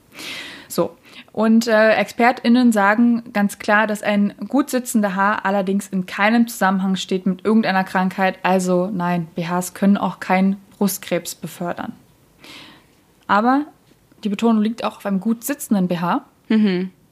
So. Und äh, ExpertInnen sagen ganz klar, dass ein gut sitzender Haar allerdings in keinem Zusammenhang steht mit irgendeiner Krankheit. Also nein, BHs können auch keinen Brustkrebs befördern. Aber die Betonung liegt auch auf einem gut sitzenden BH.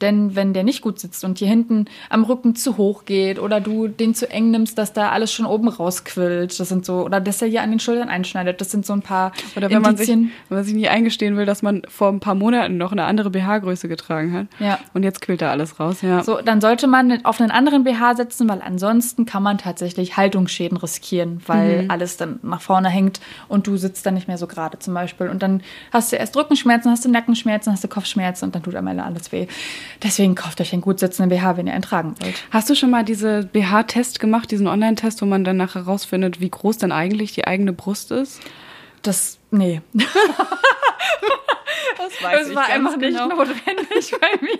Denn wenn der nicht gut sitzt und hier hinten am Rücken zu hoch geht oder du den zu eng nimmst, dass da alles schon oben rausquillt, das sind so, oder dass er hier an den Schultern einschneidet, das sind so ein paar Oder wenn man, sich, wenn man sich nie eingestehen will, dass man vor ein paar Monaten noch eine andere BH-Größe getragen hat. Ja. Und jetzt quillt da alles raus, ja. So, dann sollte man auf einen anderen BH setzen, weil ansonsten kann man tatsächlich Haltungsschäden riskieren, weil alles dann nach vorne hängt und du sitzt dann nicht mehr so gerade zum Beispiel. Und dann hast du erst Rückenschmerzen, hast du Nackenschmerzen, hast du Kopfschmerzen und dann tut am Ende alles weh. Deswegen kauft euch einen gut sitzenden BH, wenn ihr einen tragen wollt. Hast du schon mal diese BH-Test gemacht, diesen Online-Test, wo man dann nachher herausfindet, wie groß denn eigentlich die eigene Brust ist? Das, nee. Das weiß Das war einfach nicht notwendig bei mir.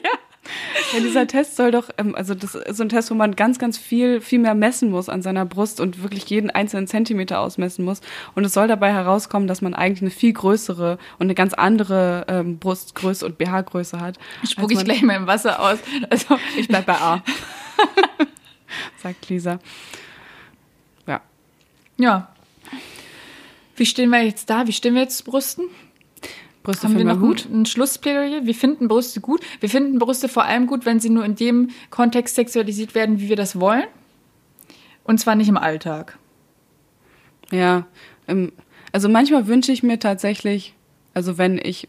Ja, dieser Test soll doch, ähm, also das ist so ein Test, wo man ganz, ganz viel, viel mehr messen muss an seiner Brust und wirklich jeden einzelnen Zentimeter ausmessen muss. Und es soll dabei herauskommen, dass man eigentlich eine viel größere und eine ganz andere ähm, Brustgröße und BH-Größe hat. Spuck ich gleich mal im Wasser aus. Also, Ich bleib bei A. Sagt Lisa. Ja. ja. Wie stehen wir jetzt da? Wie stehen wir jetzt zu Brüsten? Brüste Haben wir finden noch gut. ein, ein Schlussplädoyer? Wir finden Brüste gut. Wir finden Brüste vor allem gut, wenn sie nur in dem Kontext sexualisiert werden, wie wir das wollen. Und zwar nicht im Alltag. Ja, also manchmal wünsche ich mir tatsächlich, also wenn ich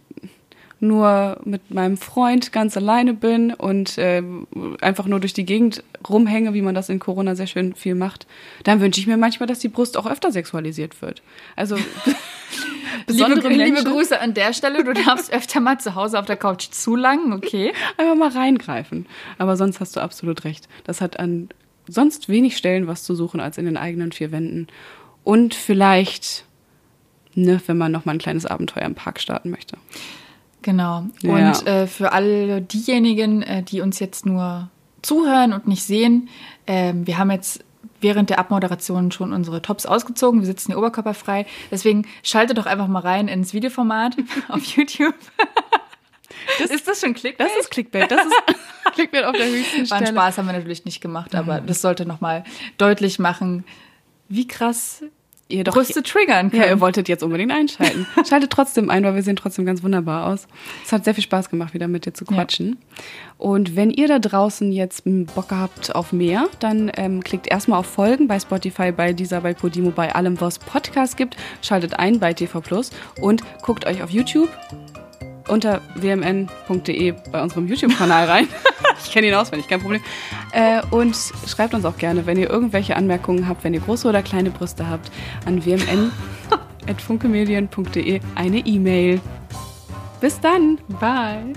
nur mit meinem Freund ganz alleine bin und ähm, einfach nur durch die Gegend rumhänge, wie man das in Corona sehr schön viel macht, dann wünsche ich mir manchmal, dass die Brust auch öfter sexualisiert wird. Also besondere liebe, liebe Grüße an der Stelle. Du darfst öfter mal zu Hause auf der Couch zulangen, okay? einfach mal reingreifen. Aber sonst hast du absolut recht. Das hat an sonst wenig Stellen was zu suchen als in den eigenen vier Wänden. Und vielleicht, ne, wenn man noch mal ein kleines Abenteuer im Park starten möchte. Genau. Ja. Und äh, für alle diejenigen, äh, die uns jetzt nur zuhören und nicht sehen, ähm, wir haben jetzt während der Abmoderation schon unsere Tops ausgezogen. Wir sitzen hier oberkörperfrei. Deswegen schaltet doch einfach mal rein ins Videoformat auf YouTube. ist das schon Klick? Das ist Clickbait. Das ist Clickbait auf der höchsten War ein Stelle. Spaß, haben wir natürlich nicht gemacht, aber das sollte nochmal deutlich machen, wie krass Ihr doch, Brüste triggern können. ja, ihr wolltet jetzt unbedingt einschalten. Schaltet trotzdem ein, weil wir sehen trotzdem ganz wunderbar aus. Es hat sehr viel Spaß gemacht, wieder mit dir zu quatschen. Und wenn ihr da draußen jetzt Bock habt auf mehr, dann ähm, klickt erstmal auf Folgen bei Spotify, bei dieser, bei Podimo, bei allem, was Podcast gibt. Schaltet ein bei TV Plus und guckt euch auf YouTube unter wmn.de bei unserem YouTube-Kanal rein. ich kenne ihn auswendig, kein Problem. Äh, und schreibt uns auch gerne, wenn ihr irgendwelche Anmerkungen habt, wenn ihr große oder kleine Brüste habt, an wmn.funkemedien.de eine E-Mail. Bis dann. Bye.